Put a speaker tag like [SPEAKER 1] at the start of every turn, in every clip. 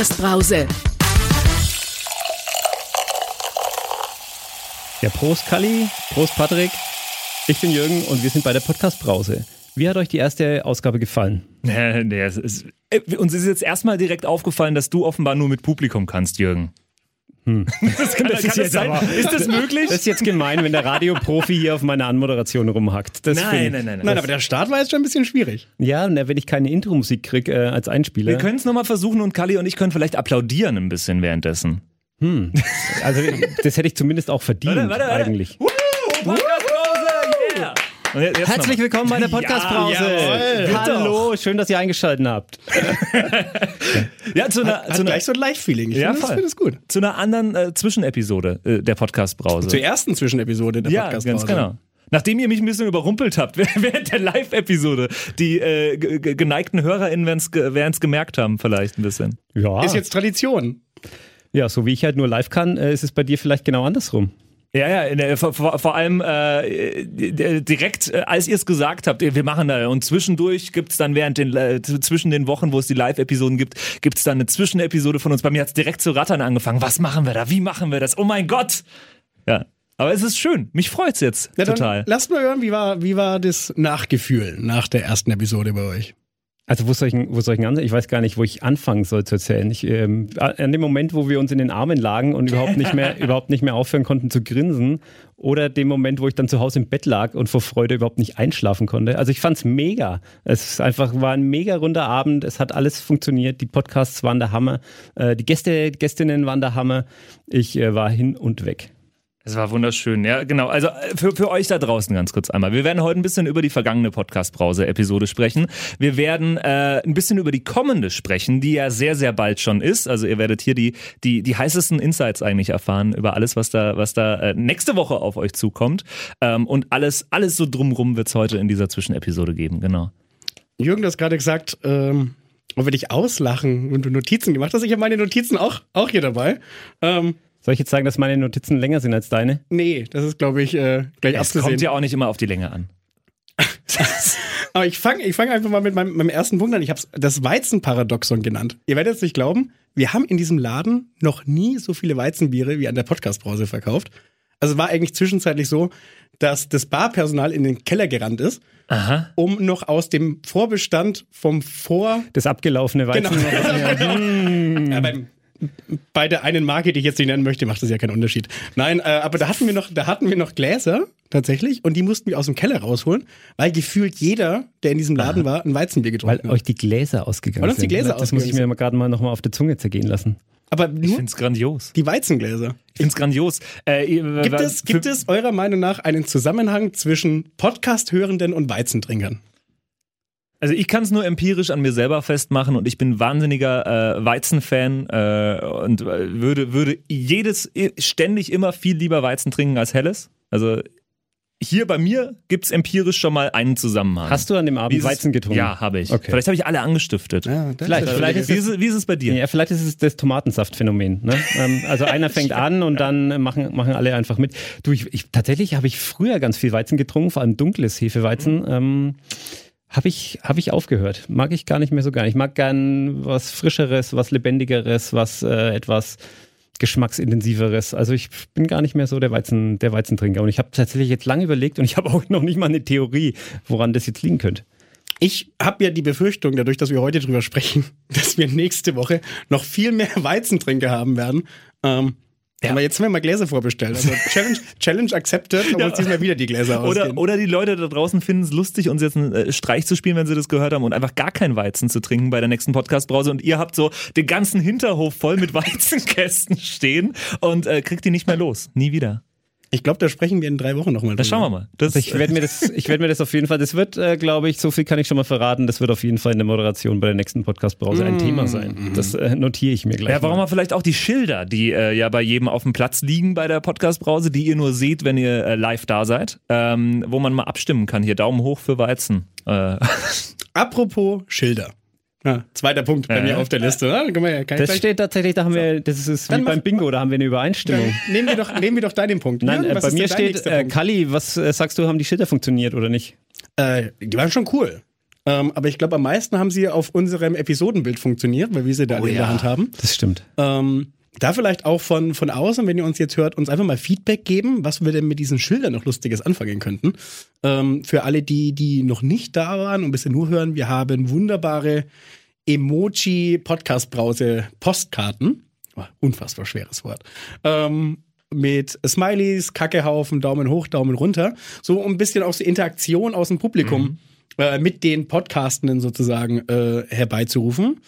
[SPEAKER 1] Podcast-Brause.
[SPEAKER 2] Ja, Prost Kalli, Prost Patrick. Ich bin Jürgen und wir sind bei der Podcast-Brause. Wie hat euch die erste Ausgabe gefallen?
[SPEAKER 3] Nee, nee, es ist, äh, uns ist jetzt erstmal direkt aufgefallen, dass du offenbar nur mit Publikum kannst, Jürgen.
[SPEAKER 2] Hm.
[SPEAKER 3] Das kann,
[SPEAKER 2] Das
[SPEAKER 3] kann
[SPEAKER 2] ist jetzt
[SPEAKER 3] sein?
[SPEAKER 2] aber-
[SPEAKER 3] ist das möglich?
[SPEAKER 2] Das ist jetzt gemein, wenn der Radioprofi hier auf meiner Anmoderation rumhackt. Das
[SPEAKER 3] nein, nein, nein, nein.
[SPEAKER 4] Nein, aber der Start war jetzt schon ein bisschen schwierig.
[SPEAKER 2] Ja, na, wenn ich keine Intro-Musik kriege äh, als Einspieler.
[SPEAKER 3] Wir können es nochmal versuchen und Kali und ich können vielleicht applaudieren ein bisschen währenddessen.
[SPEAKER 2] hm. Also, das hätte ich zumindest auch verdient,
[SPEAKER 3] Warte, warte, warte.
[SPEAKER 2] eigentlich.
[SPEAKER 3] Woo, Podcast-Pause, yeah! Und jetzt- jetzt
[SPEAKER 2] Herzlich willkommen bei der Podcast-Brause.
[SPEAKER 4] Ja.
[SPEAKER 2] Hallo, schön, dass ihr eingeschaltet habt.
[SPEAKER 3] Ja, zu einer,
[SPEAKER 4] Hat
[SPEAKER 3] zu einer,
[SPEAKER 4] gleich so ein Live-Feeling. Ich
[SPEAKER 3] Ja,
[SPEAKER 4] finde das, find das gut.
[SPEAKER 3] zu einer anderen äh, Zwischenepisode äh, der Podcast-Brause.
[SPEAKER 4] Zur ersten Zwischenepisode der
[SPEAKER 3] Ja,
[SPEAKER 4] podcast
[SPEAKER 3] ganz genau. Nachdem ihr mich ein bisschen überrumpelt habt während der Live-Episode, die äh, ge- ge- geneigten HörerInnen werden es gemerkt haben, vielleicht ein bisschen.
[SPEAKER 2] Ja,
[SPEAKER 4] Ist jetzt Tradition.
[SPEAKER 2] ja, so wie ich halt nur live kann, äh, ist es bei dir vielleicht genau andersrum.
[SPEAKER 3] Ja, ja, in der, vor, vor allem äh, direkt, äh, als ihr es gesagt habt, wir machen da und zwischendurch gibt's dann während den, äh, zwischen den Wochen, wo es die Live-Episoden gibt, gibt's dann eine Zwischenepisode von uns. Bei mir hat's direkt zu rattern angefangen. Was machen wir da? Wie machen wir das? Oh mein Gott! Ja, aber es ist schön. Mich freut's jetzt
[SPEAKER 4] Na, dann
[SPEAKER 3] total.
[SPEAKER 4] Lasst mal hören, wie war, wie war das Nachgefühl nach der ersten Episode bei euch?
[SPEAKER 2] Also wo soll ich, wo soll ich anfangen? Ich weiß gar nicht, wo ich anfangen soll zu erzählen. Ich, ähm, an dem Moment, wo wir uns in den Armen lagen und überhaupt nicht mehr, überhaupt nicht mehr aufhören konnten zu grinsen, oder dem Moment, wo ich dann zu Hause im Bett lag und vor Freude überhaupt nicht einschlafen konnte. Also ich fand's mega. Es ist einfach war ein mega runder Abend. Es hat alles funktioniert. Die Podcasts waren der Hammer. Äh, die Gäste, Gästinnen waren der Hammer. Ich äh, war hin und weg.
[SPEAKER 3] Es war wunderschön, ja, genau. Also äh, für, für euch da draußen ganz kurz einmal. Wir werden heute ein bisschen über die vergangene Podcast-Brause-Episode sprechen. Wir werden äh, ein bisschen über die kommende sprechen, die ja sehr, sehr bald schon ist. Also ihr werdet hier die, die, die heißesten Insights eigentlich erfahren über alles, was da, was da äh, nächste Woche auf euch zukommt. Ähm, und alles, alles so drumrum wird es heute in dieser Zwischenepisode geben, genau.
[SPEAKER 4] Jürgen, du hast gerade gesagt, ähm, ob wir dich auslachen und du Notizen gemacht hast. Ich habe meine Notizen auch, auch hier dabei. Ähm,
[SPEAKER 2] Soll ich jetzt sagen, dass meine Notizen länger sind als deine?
[SPEAKER 4] nee, das ist, glaube ich, äh, gleich
[SPEAKER 3] Es
[SPEAKER 4] abzusehen.
[SPEAKER 3] kommt ja auch nicht immer auf die Länge an.
[SPEAKER 4] Aber ich fange ich fang einfach mal mit meinem, meinem ersten Punkt an. Ich habe es das Weizenparadoxon genannt. Ihr werdet es nicht glauben, wir haben in diesem Laden noch nie so viele Weizenbiere wie an der Podcastbrause verkauft. Also es war eigentlich zwischenzeitlich so, dass das Barpersonal in den Keller gerannt ist,
[SPEAKER 3] Aha.
[SPEAKER 4] um noch aus dem Vorbestand vom Vor...
[SPEAKER 2] Das abgelaufene Weizen.
[SPEAKER 4] Genau. Ja, beim, bei der einen Marke, die ich jetzt nicht nennen möchte, macht das ja keinen Unterschied. Nein, äh, aber da hatten wir noch, da hatten wir noch Gläser tatsächlich und die mussten wir aus dem Keller rausholen, weil gefühlt jeder, der in diesem Laden war, ein Weizenbier getrunken
[SPEAKER 2] Weil
[SPEAKER 4] hat.
[SPEAKER 2] euch die Gläser ausgegangen
[SPEAKER 4] Weil uns die
[SPEAKER 2] sind.
[SPEAKER 4] Gläser
[SPEAKER 2] das muss ich mir gerade mal noch mal auf der Zunge zergehen lassen.
[SPEAKER 4] Aber
[SPEAKER 3] Ich
[SPEAKER 4] nur
[SPEAKER 3] find's grandios.
[SPEAKER 4] die Weizengläser.
[SPEAKER 3] Ich find's grandios. Äh,
[SPEAKER 4] Gibt es, gibt es eurer Meinung nach einen Zusammenhang zwischen Podcast-Hörenden und Weizentrinkern?
[SPEAKER 3] Also ich kann es nur empirisch an mir selber festmachen und ich bin wahnsinniger äh, Weizenfan äh, und äh, würde, würde jedes ständig immer viel lieber Weizen trinken als Helles. Also hier bei mir gibt's empirisch schon mal einen Zusammenhang.
[SPEAKER 2] Hast du an dem Abend
[SPEAKER 3] ist es-
[SPEAKER 2] Weizen getrunken?
[SPEAKER 3] Ja, habe ich.
[SPEAKER 2] Okay.
[SPEAKER 3] Vielleicht habe ich alle angestiftet.
[SPEAKER 4] Ja,
[SPEAKER 2] Vielleicht- vielleicht ist
[SPEAKER 3] wie, ist es, wie ist es bei dir?
[SPEAKER 2] Ja, vielleicht ist es das Tomatensaftphänomen. Ne? ähm, also einer fängt an und dann machen, machen alle einfach mit. Du, ich, ich, tatsächlich habe ich früher ganz viel Weizen getrunken, vor allem dunkles Hefeweizen. Ähm, habe ich, hab ich aufgehört. Mag ich gar nicht mehr so gern. Ich mag gern was Frischeres, was Lebendigeres, was äh, etwas geschmacksintensiveres. Also ich bin gar nicht mehr so der Weizen, der Weizentrinker. Und ich habe tatsächlich jetzt lange überlegt und ich habe auch noch nicht mal eine Theorie, woran das jetzt liegen könnte.
[SPEAKER 4] Ich habe ja die Befürchtung, dadurch, dass wir heute drüber sprechen, dass wir nächste Woche noch viel mehr Weizentrinker haben werden. Ähm,
[SPEAKER 3] Ja.
[SPEAKER 4] Aber jetzt haben wir mal Gläser vorbestellt. Also Challenge, Challenge accepted, aber
[SPEAKER 3] Ja.
[SPEAKER 4] uns diesmal wieder die Gläser ausgehen.
[SPEAKER 3] Oder, oder die Leute da draußen finden es lustig, uns jetzt einen äh, Streich zu spielen, wenn sie das gehört haben und einfach gar kein Weizen zu trinken bei der nächsten Podcast-Brause und ihr habt so den ganzen Hinterhof voll mit Weizenkästen stehen und äh, kriegt die nicht mehr los. Nie wieder.
[SPEAKER 4] Ich glaube, da sprechen wir in drei Wochen nochmal
[SPEAKER 3] Da schauen wir mal. Das,
[SPEAKER 2] ich werde mir das, ich werde mir das auf jeden Fall, das wird, äh, glaube ich, so viel kann ich schon mal verraten, das wird auf jeden Fall in der Moderation bei der nächsten Podcast-Brause ein Thema sein. Das äh, notiere ich mir gleich.
[SPEAKER 3] Ja, warum
[SPEAKER 2] mal.
[SPEAKER 3] mal vielleicht auch die Schilder, die äh, ja bei jedem auf dem Platz liegen bei der Podcast-Brause, die ihr nur seht, wenn ihr äh, live da seid, ähm, wo man mal abstimmen kann. Hier Daumen hoch für Weizen. Äh,
[SPEAKER 4] Apropos Schilder. Ja, zweiter Punkt bei
[SPEAKER 3] Ja.
[SPEAKER 4] mir auf der Liste. Ja, ja ich
[SPEAKER 2] Das
[SPEAKER 4] gleich-
[SPEAKER 2] steht tatsächlich, da haben wir, das ist wie
[SPEAKER 4] Dann
[SPEAKER 2] beim Bingo, da haben wir eine Übereinstimmung.
[SPEAKER 4] Nehmen wir doch, nehmen wir doch deinen Punkt.
[SPEAKER 2] Nein,
[SPEAKER 4] Jürgen,
[SPEAKER 2] äh,
[SPEAKER 4] was
[SPEAKER 2] bei mir steht, äh? Kalli, was äh, sagst du, haben die Schilder funktioniert oder nicht?
[SPEAKER 4] Äh, die waren schon cool. Ähm, aber ich glaube, am meisten haben sie auf unserem Episodenbild funktioniert, weil wir sie da
[SPEAKER 3] Oh
[SPEAKER 4] alle in der
[SPEAKER 3] ja.
[SPEAKER 4] Hand haben.
[SPEAKER 2] Das stimmt.
[SPEAKER 4] Ähm, da vielleicht auch von, von außen, wenn ihr uns jetzt hört, uns einfach mal Feedback geben, was wir denn mit diesen Schildern noch Lustiges anfangen könnten. Ähm, für alle, die, die noch nicht da waren und bisher nur hören, wir haben wunderbare Emoji-Podcast-Brause-Postkarten. Oh, unfassbar schweres Wort. Ähm, mit Smileys, Kackehaufen, Daumen hoch, Daumen runter. So um ein bisschen auch so Interaktion aus dem Publikum äh, mit den Podcastenden sozusagen äh, herbeizurufen.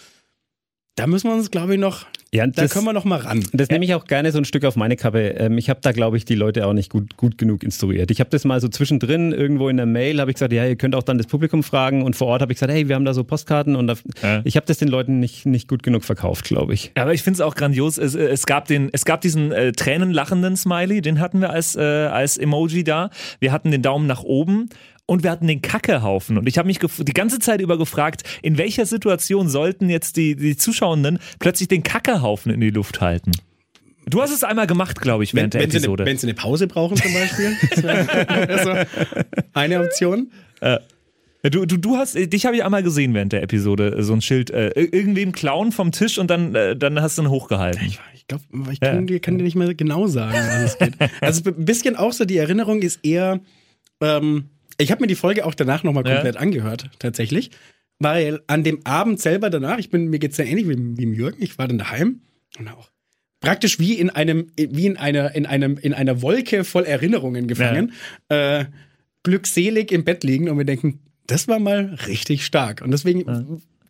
[SPEAKER 4] Da müssen wir uns, glaube ich, noch,
[SPEAKER 2] Ja,
[SPEAKER 4] da können wir noch mal ran.
[SPEAKER 2] Das nehme ich auch gerne so ein Stück auf meine Kappe. Ähm, ich habe da, glaube ich, die Leute auch nicht gut, gut genug instruiert. Ich habe das mal so zwischendrin irgendwo in der Mail, habe ich gesagt, ja, ihr könnt auch dann das Publikum fragen. Und vor Ort habe ich gesagt, hey, wir haben da so Postkarten. Und da,
[SPEAKER 3] Ja.
[SPEAKER 2] ich habe das den Leuten nicht, nicht gut genug verkauft, glaube ich.
[SPEAKER 3] Ja, aber ich finde es auch grandios. Es, äh, es, gab den, es gab diesen äh, tränenlachenden Smiley, den hatten wir als, äh, als Emoji da. Wir hatten den Daumen nach oben. Und wir hatten den Kackehaufen. Und ich habe mich die ganze Zeit über gefragt, in welcher Situation sollten jetzt die, die Zuschauenden plötzlich den Kackehaufen in die Luft halten? Du hast es einmal gemacht, glaube ich,
[SPEAKER 4] Wenn,
[SPEAKER 3] während der
[SPEAKER 4] wenn, sie
[SPEAKER 3] Episode.
[SPEAKER 4] wenn sie eine Pause brauchen zum Beispiel. Also eine Option.
[SPEAKER 3] Du, du, du hast, dich habe ich einmal gesehen während der Episode, äh, so ein Schild, äh, irgendwem klauen vom Tisch und dann, äh, dann hast du ihn hochgehalten.
[SPEAKER 4] Ich, ich glaube, ich kann, dir, kann dir nicht mehr genau sagen, was es geht. Also ein bisschen auch so, die Erinnerung ist eher, ähm, ich habe mir die Folge auch danach nochmal
[SPEAKER 3] Ja.
[SPEAKER 4] komplett angehört, tatsächlich. Weil an dem Abend selber danach, ich bin, mir geht's ja ähnlich wie, wie Jürgen, ich war dann daheim und auch praktisch wie in einem, wie in einer, in einem, in einer Wolke voll Erinnerungen gefangen, äh, glückselig im Bett liegen und wir denken, das war mal richtig stark. Und deswegen,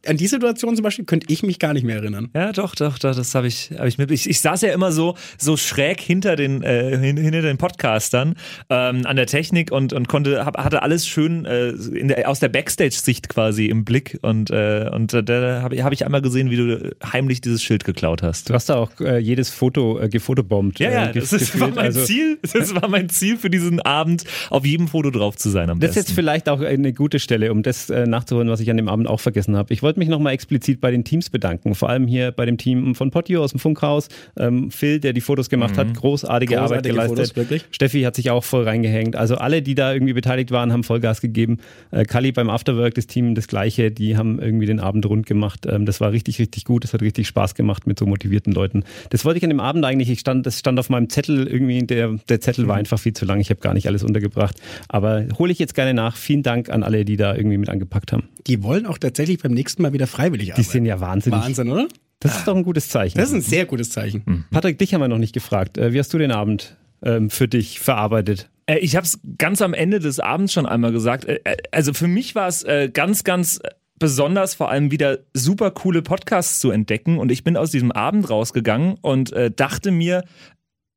[SPEAKER 4] an die Situation zum Beispiel könnte ich mich gar nicht mehr erinnern.
[SPEAKER 3] Ja, doch, doch, doch, das habe ich, hab ich mit. Ich, ich saß ja immer so, so schräg hinter den, äh, hin- hinter den Podcastern ähm, an der Technik und, und konnte, hab, hatte alles schön äh, in der, aus der Backstage-Sicht quasi im Blick und, äh, und äh, da habe ich, hab ich einmal gesehen, wie du heimlich dieses Schild geklaut hast.
[SPEAKER 2] Du hast da auch äh, jedes Foto äh, gefotobombt.
[SPEAKER 3] Ja, ja,
[SPEAKER 2] äh,
[SPEAKER 3] das ist, war mein
[SPEAKER 2] Also,
[SPEAKER 3] Ziel. Das war mein Ziel für diesen Abend, auf jedem Foto drauf zu sein am
[SPEAKER 2] Das ist
[SPEAKER 3] besten.
[SPEAKER 2] jetzt vielleicht auch eine gute Stelle, um das äh, nachzuholen, was ich an dem Abend auch vergessen habe. Ich wollte mich nochmal explizit bei den Teams bedanken, vor allem hier bei dem Team von Pottio aus dem Funkhaus. Ähm, Phil, der die Fotos gemacht hat, großartige, Arbeit
[SPEAKER 4] Großartige
[SPEAKER 2] geleistet.
[SPEAKER 4] Fotos.
[SPEAKER 2] Steffi hat sich auch voll reingehängt. Also alle, die da irgendwie beteiligt waren, haben Vollgas gegeben. Äh, Kali beim Afterwork, das Team das gleiche, die haben irgendwie den Abend rund gemacht. Ähm, das war richtig, richtig gut. Das hat richtig Spaß gemacht mit so motivierten Leuten. Das wollte ich an dem Abend eigentlich. Ich stand, das stand auf meinem Zettel irgendwie. Der, der Zettel war einfach viel zu lang. Ich habe gar nicht alles untergebracht. Aber hole ich jetzt gerne nach. Vielen Dank an alle, die da irgendwie mit angepackt haben.
[SPEAKER 4] Die wollen auch tatsächlich beim nächsten Mal wieder freiwillig
[SPEAKER 2] Die
[SPEAKER 4] arbeiten.
[SPEAKER 2] sind ja wahnsinnig.
[SPEAKER 4] Wahnsinn, oder?
[SPEAKER 2] Das ist doch ein gutes Zeichen.
[SPEAKER 4] Das ist ein sehr gutes Zeichen.
[SPEAKER 2] Patrick, dich haben wir noch nicht gefragt. Äh, Wie hast du den Abend ähm, für dich verarbeitet?
[SPEAKER 3] Äh, Ich habe es ganz am Ende des Abends schon einmal gesagt. Äh, Also für mich war es ganz, ganz besonders, vor allem wieder super coole Podcasts zu entdecken. Und ich bin aus diesem Abend rausgegangen und dachte mir,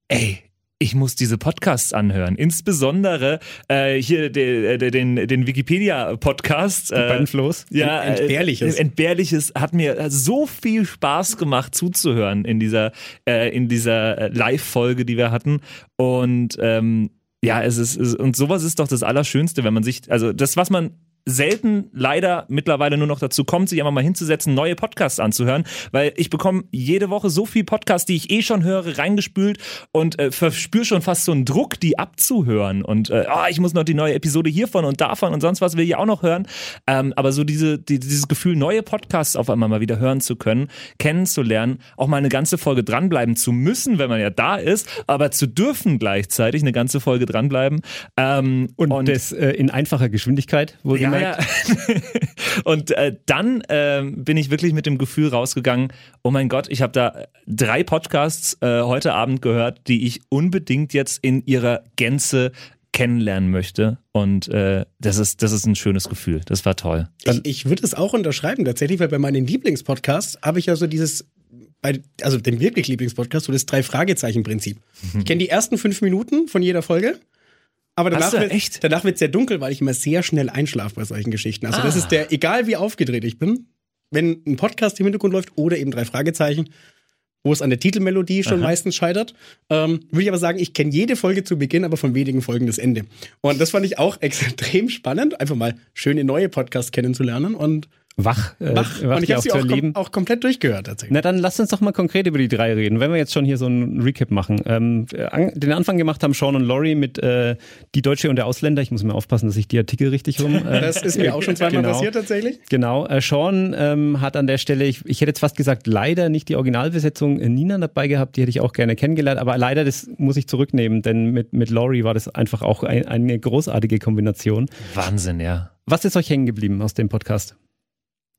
[SPEAKER 3] ey, ich muss diese Podcasts anhören. Insbesondere äh, hier de, de, den, den Wikipedia-Podcast.
[SPEAKER 2] Floß?
[SPEAKER 3] Ja,
[SPEAKER 4] Ent- Entbehrliches.
[SPEAKER 3] Äh, Entbehrliches hat mir so viel Spaß gemacht zuzuhören in dieser, äh, in dieser äh, Live-Folge, die wir hatten. Und ähm, ja, es ist, es, und sowas ist doch das Allerschönste, wenn man sich, also das, was man selten leider mittlerweile nur noch dazu kommt, sich einfach mal hinzusetzen, neue Podcasts anzuhören, weil ich bekomme jede Woche so viel Podcasts, die ich eh schon höre, reingespült und äh, verspüre schon fast so einen Druck, die abzuhören. Und äh, ah, ich muss noch die neue Episode hiervon und davon und sonst was will ich auch noch hören, ähm, aber so diese, die, dieses Gefühl, neue Podcasts auf einmal mal wieder hören zu können, kennenzulernen, auch mal eine ganze Folge dranbleiben zu müssen, wenn man ja da ist, aber zu dürfen gleichzeitig eine ganze Folge dranbleiben ähm,
[SPEAKER 2] Und, das äh, in einfacher Geschwindigkeit, wo
[SPEAKER 3] ja, ja. Und äh, dann ähm, bin ich wirklich mit dem Gefühl rausgegangen, oh mein Gott, ich habe da drei Podcasts äh, heute Abend gehört, die ich unbedingt jetzt in ihrer Gänze kennenlernen möchte. Und äh, das, ist, das ist ein schönes Gefühl. Das war toll.
[SPEAKER 4] Ich, ich würde es auch unterschreiben, tatsächlich, weil bei meinen Lieblingspodcasts habe ich ja so dieses, bei, also dem wirklich Lieblingspodcast, so das Drei-Fragezeichen-Prinzip. Ich kenne die ersten fünf Minuten von jeder Folge. Aber danach wird
[SPEAKER 3] Echt?
[SPEAKER 4] danach wird sehr dunkel, weil ich immer sehr schnell einschlafe bei solchen Geschichten. Also das
[SPEAKER 3] Ah.
[SPEAKER 4] ist der, egal wie aufgedreht ich bin, wenn ein Podcast im Hintergrund läuft oder eben drei Fragezeichen, wo es an der Titelmelodie schon meistens scheitert, ähm, würde ich aber sagen, ich kenne jede Folge zu Beginn, aber von wenigen Folgen das Ende. Und das fand ich auch extrem spannend, einfach mal schöne neue Podcasts kennenzulernen und
[SPEAKER 2] wach,
[SPEAKER 4] äh, wach. wach. Und ich habe sie auch, kom auch, komplett durchgehört tatsächlich.
[SPEAKER 2] Na dann lasst uns doch mal konkret über die drei reden. Wenn wir jetzt schon hier so einen Recap machen. Ähm, an, den Anfang gemacht haben Sean und Laurie mit äh, Die Deutsche und der Ausländer. Ich muss mir aufpassen, dass ich die Artikel richtig rum...
[SPEAKER 4] Äh, das ist mir auch schon zweimal genau, passiert tatsächlich.
[SPEAKER 2] Genau. Äh, Sean ähm, hat an der Stelle, ich, ich hätte jetzt fast gesagt, leider nicht die Originalbesetzung äh, Nina dabei gehabt. Die hätte ich auch gerne kennengelernt. Aber leider, das muss ich zurücknehmen, denn mit, mit Laurie war das einfach auch ein, eine großartige Kombination.
[SPEAKER 3] Wahnsinn, ja.
[SPEAKER 2] Was ist euch hängen geblieben aus dem Podcast?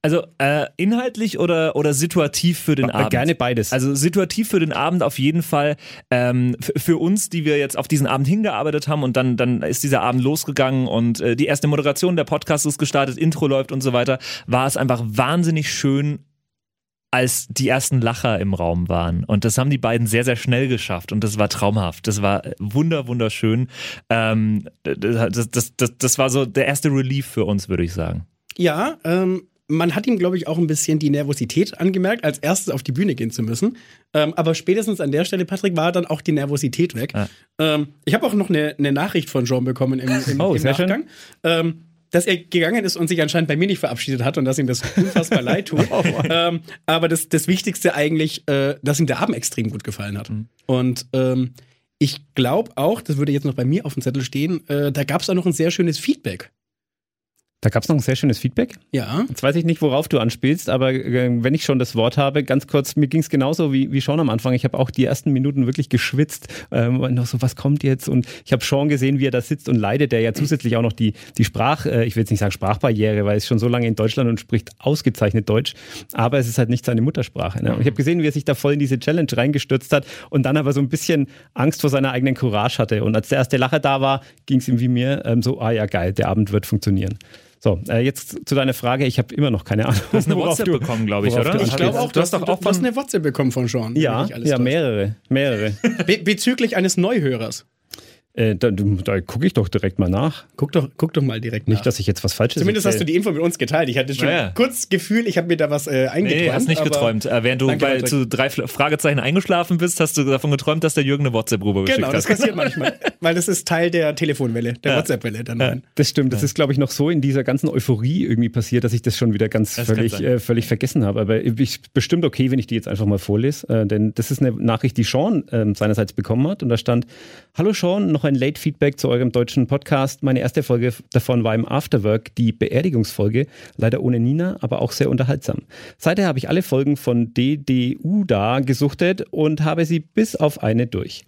[SPEAKER 3] Also äh, inhaltlich oder, oder situativ für den Abend?
[SPEAKER 2] Gerne beides.
[SPEAKER 3] Also situativ für den Abend auf jeden Fall. Ähm, für uns, die wir jetzt auf diesen Abend hingearbeitet haben und dann, dann ist dieser Abend losgegangen und äh, die erste Moderation der Podcast ist gestartet, Intro läuft und so weiter, war es einfach wahnsinnig schön, als die ersten Lacher im Raum waren. Und das haben die beiden sehr, sehr schnell geschafft. Und das war traumhaft. Das war wunder, wunderschön. Ähm, das, das, das, das war so der erste Relief für uns, würde ich sagen.
[SPEAKER 4] Ja, ähm, man hat ihm, glaube ich, auch ein bisschen die Nervosität angemerkt, als erstes auf die Bühne gehen zu müssen. Ähm, aber spätestens an der Stelle, Patrick, war dann auch die Nervosität weg. Ja. Ähm, ich habe auch noch eine, eine, Nachricht von Jean bekommen im, im, oh, im Nachgang. Ähm, dass er gegangen ist und sich anscheinend bei mir nicht verabschiedet hat und dass ihm das unfassbar leid tut. Oh, ähm, aber das, das Wichtigste eigentlich, äh, dass ihm der Abend extrem gut gefallen hat. Mhm. Und ähm, ich glaube auch, das würde jetzt noch bei mir auf dem Zettel stehen, äh, da gab es auch noch ein sehr schönes Feedback
[SPEAKER 2] da gab es noch ein sehr schönes Feedback.
[SPEAKER 4] Ja.
[SPEAKER 2] Jetzt weiß ich nicht, worauf du anspielst, aber äh, wenn ich schon das Wort habe, ganz kurz, mir ging es genauso wie, wie Sean am Anfang. Ich habe auch die ersten Minuten wirklich geschwitzt ähm, und noch so, was kommt jetzt? Und ich habe Sean gesehen, wie er da sitzt und leidet, der ja zusätzlich auch noch die, die Sprach, äh, ich will jetzt nicht sagen Sprachbarriere, weil er ist schon so lange in Deutschland und spricht ausgezeichnet Deutsch, aber es ist halt nicht seine Muttersprache. Ne? Und ich habe gesehen, wie er sich da voll in diese Challenge reingestürzt hat und dann aber so ein bisschen Angst vor seiner eigenen Courage hatte. Und als der erste Lacher da war, ging es ihm wie mir ähm, so, ah ja, geil, der Abend wird funktionieren. So, äh, jetzt zu deiner Frage. Ich habe immer noch keine Ahnung.
[SPEAKER 3] Du hast eine WhatsApp du, bekommen, glaube ich, oder?
[SPEAKER 4] Ich glaube auch, du hast, doch auch von, eine WhatsApp bekommen von Sean.
[SPEAKER 2] Ja, ja mehrere, mehrere.
[SPEAKER 4] Be bezüglich eines Neuhörers.
[SPEAKER 2] Äh, da, da gucke ich doch direkt mal nach.
[SPEAKER 4] Guck doch, guck doch mal direkt
[SPEAKER 2] nach. Nicht, dass ich jetzt was Falsches
[SPEAKER 4] Zumindest erzähl. hast du die Info mit uns geteilt. Ich hatte schon naja. kurz Gefühl, ich habe mir da was äh, eingeträumt. Nee,
[SPEAKER 3] hast nicht geträumt. Äh, während du bei, zu drei Fragezeichen eingeschlafen bist, hast du davon geträumt, dass der Jürgen eine WhatsApp-Rube geschickt
[SPEAKER 4] genau, hat. Genau, das passiert manchmal. Weil das ist Teil der Telefonwelle, der ja. WhatsApp-Welle. Dann ja.
[SPEAKER 2] Das stimmt. Das ist, glaube ich, noch so in dieser ganzen Euphorie irgendwie passiert, dass ich das schon wieder ganz völlig, äh, völlig vergessen habe. Aber ich bestimmt okay, wenn ich die jetzt einfach mal vorlese. Äh, denn das ist eine Nachricht, die Sean ähm, seinerseits bekommen hat. Und da stand, Hallo Sean, noch ein Late-Feedback zu eurem deutschen Podcast. Meine erste Folge davon war im Afterwork, die Beerdigungsfolge, leider ohne Nina, aber auch sehr unterhaltsam. Seither habe ich alle Folgen von DDU da gesuchtet und habe sie bis auf eine durch.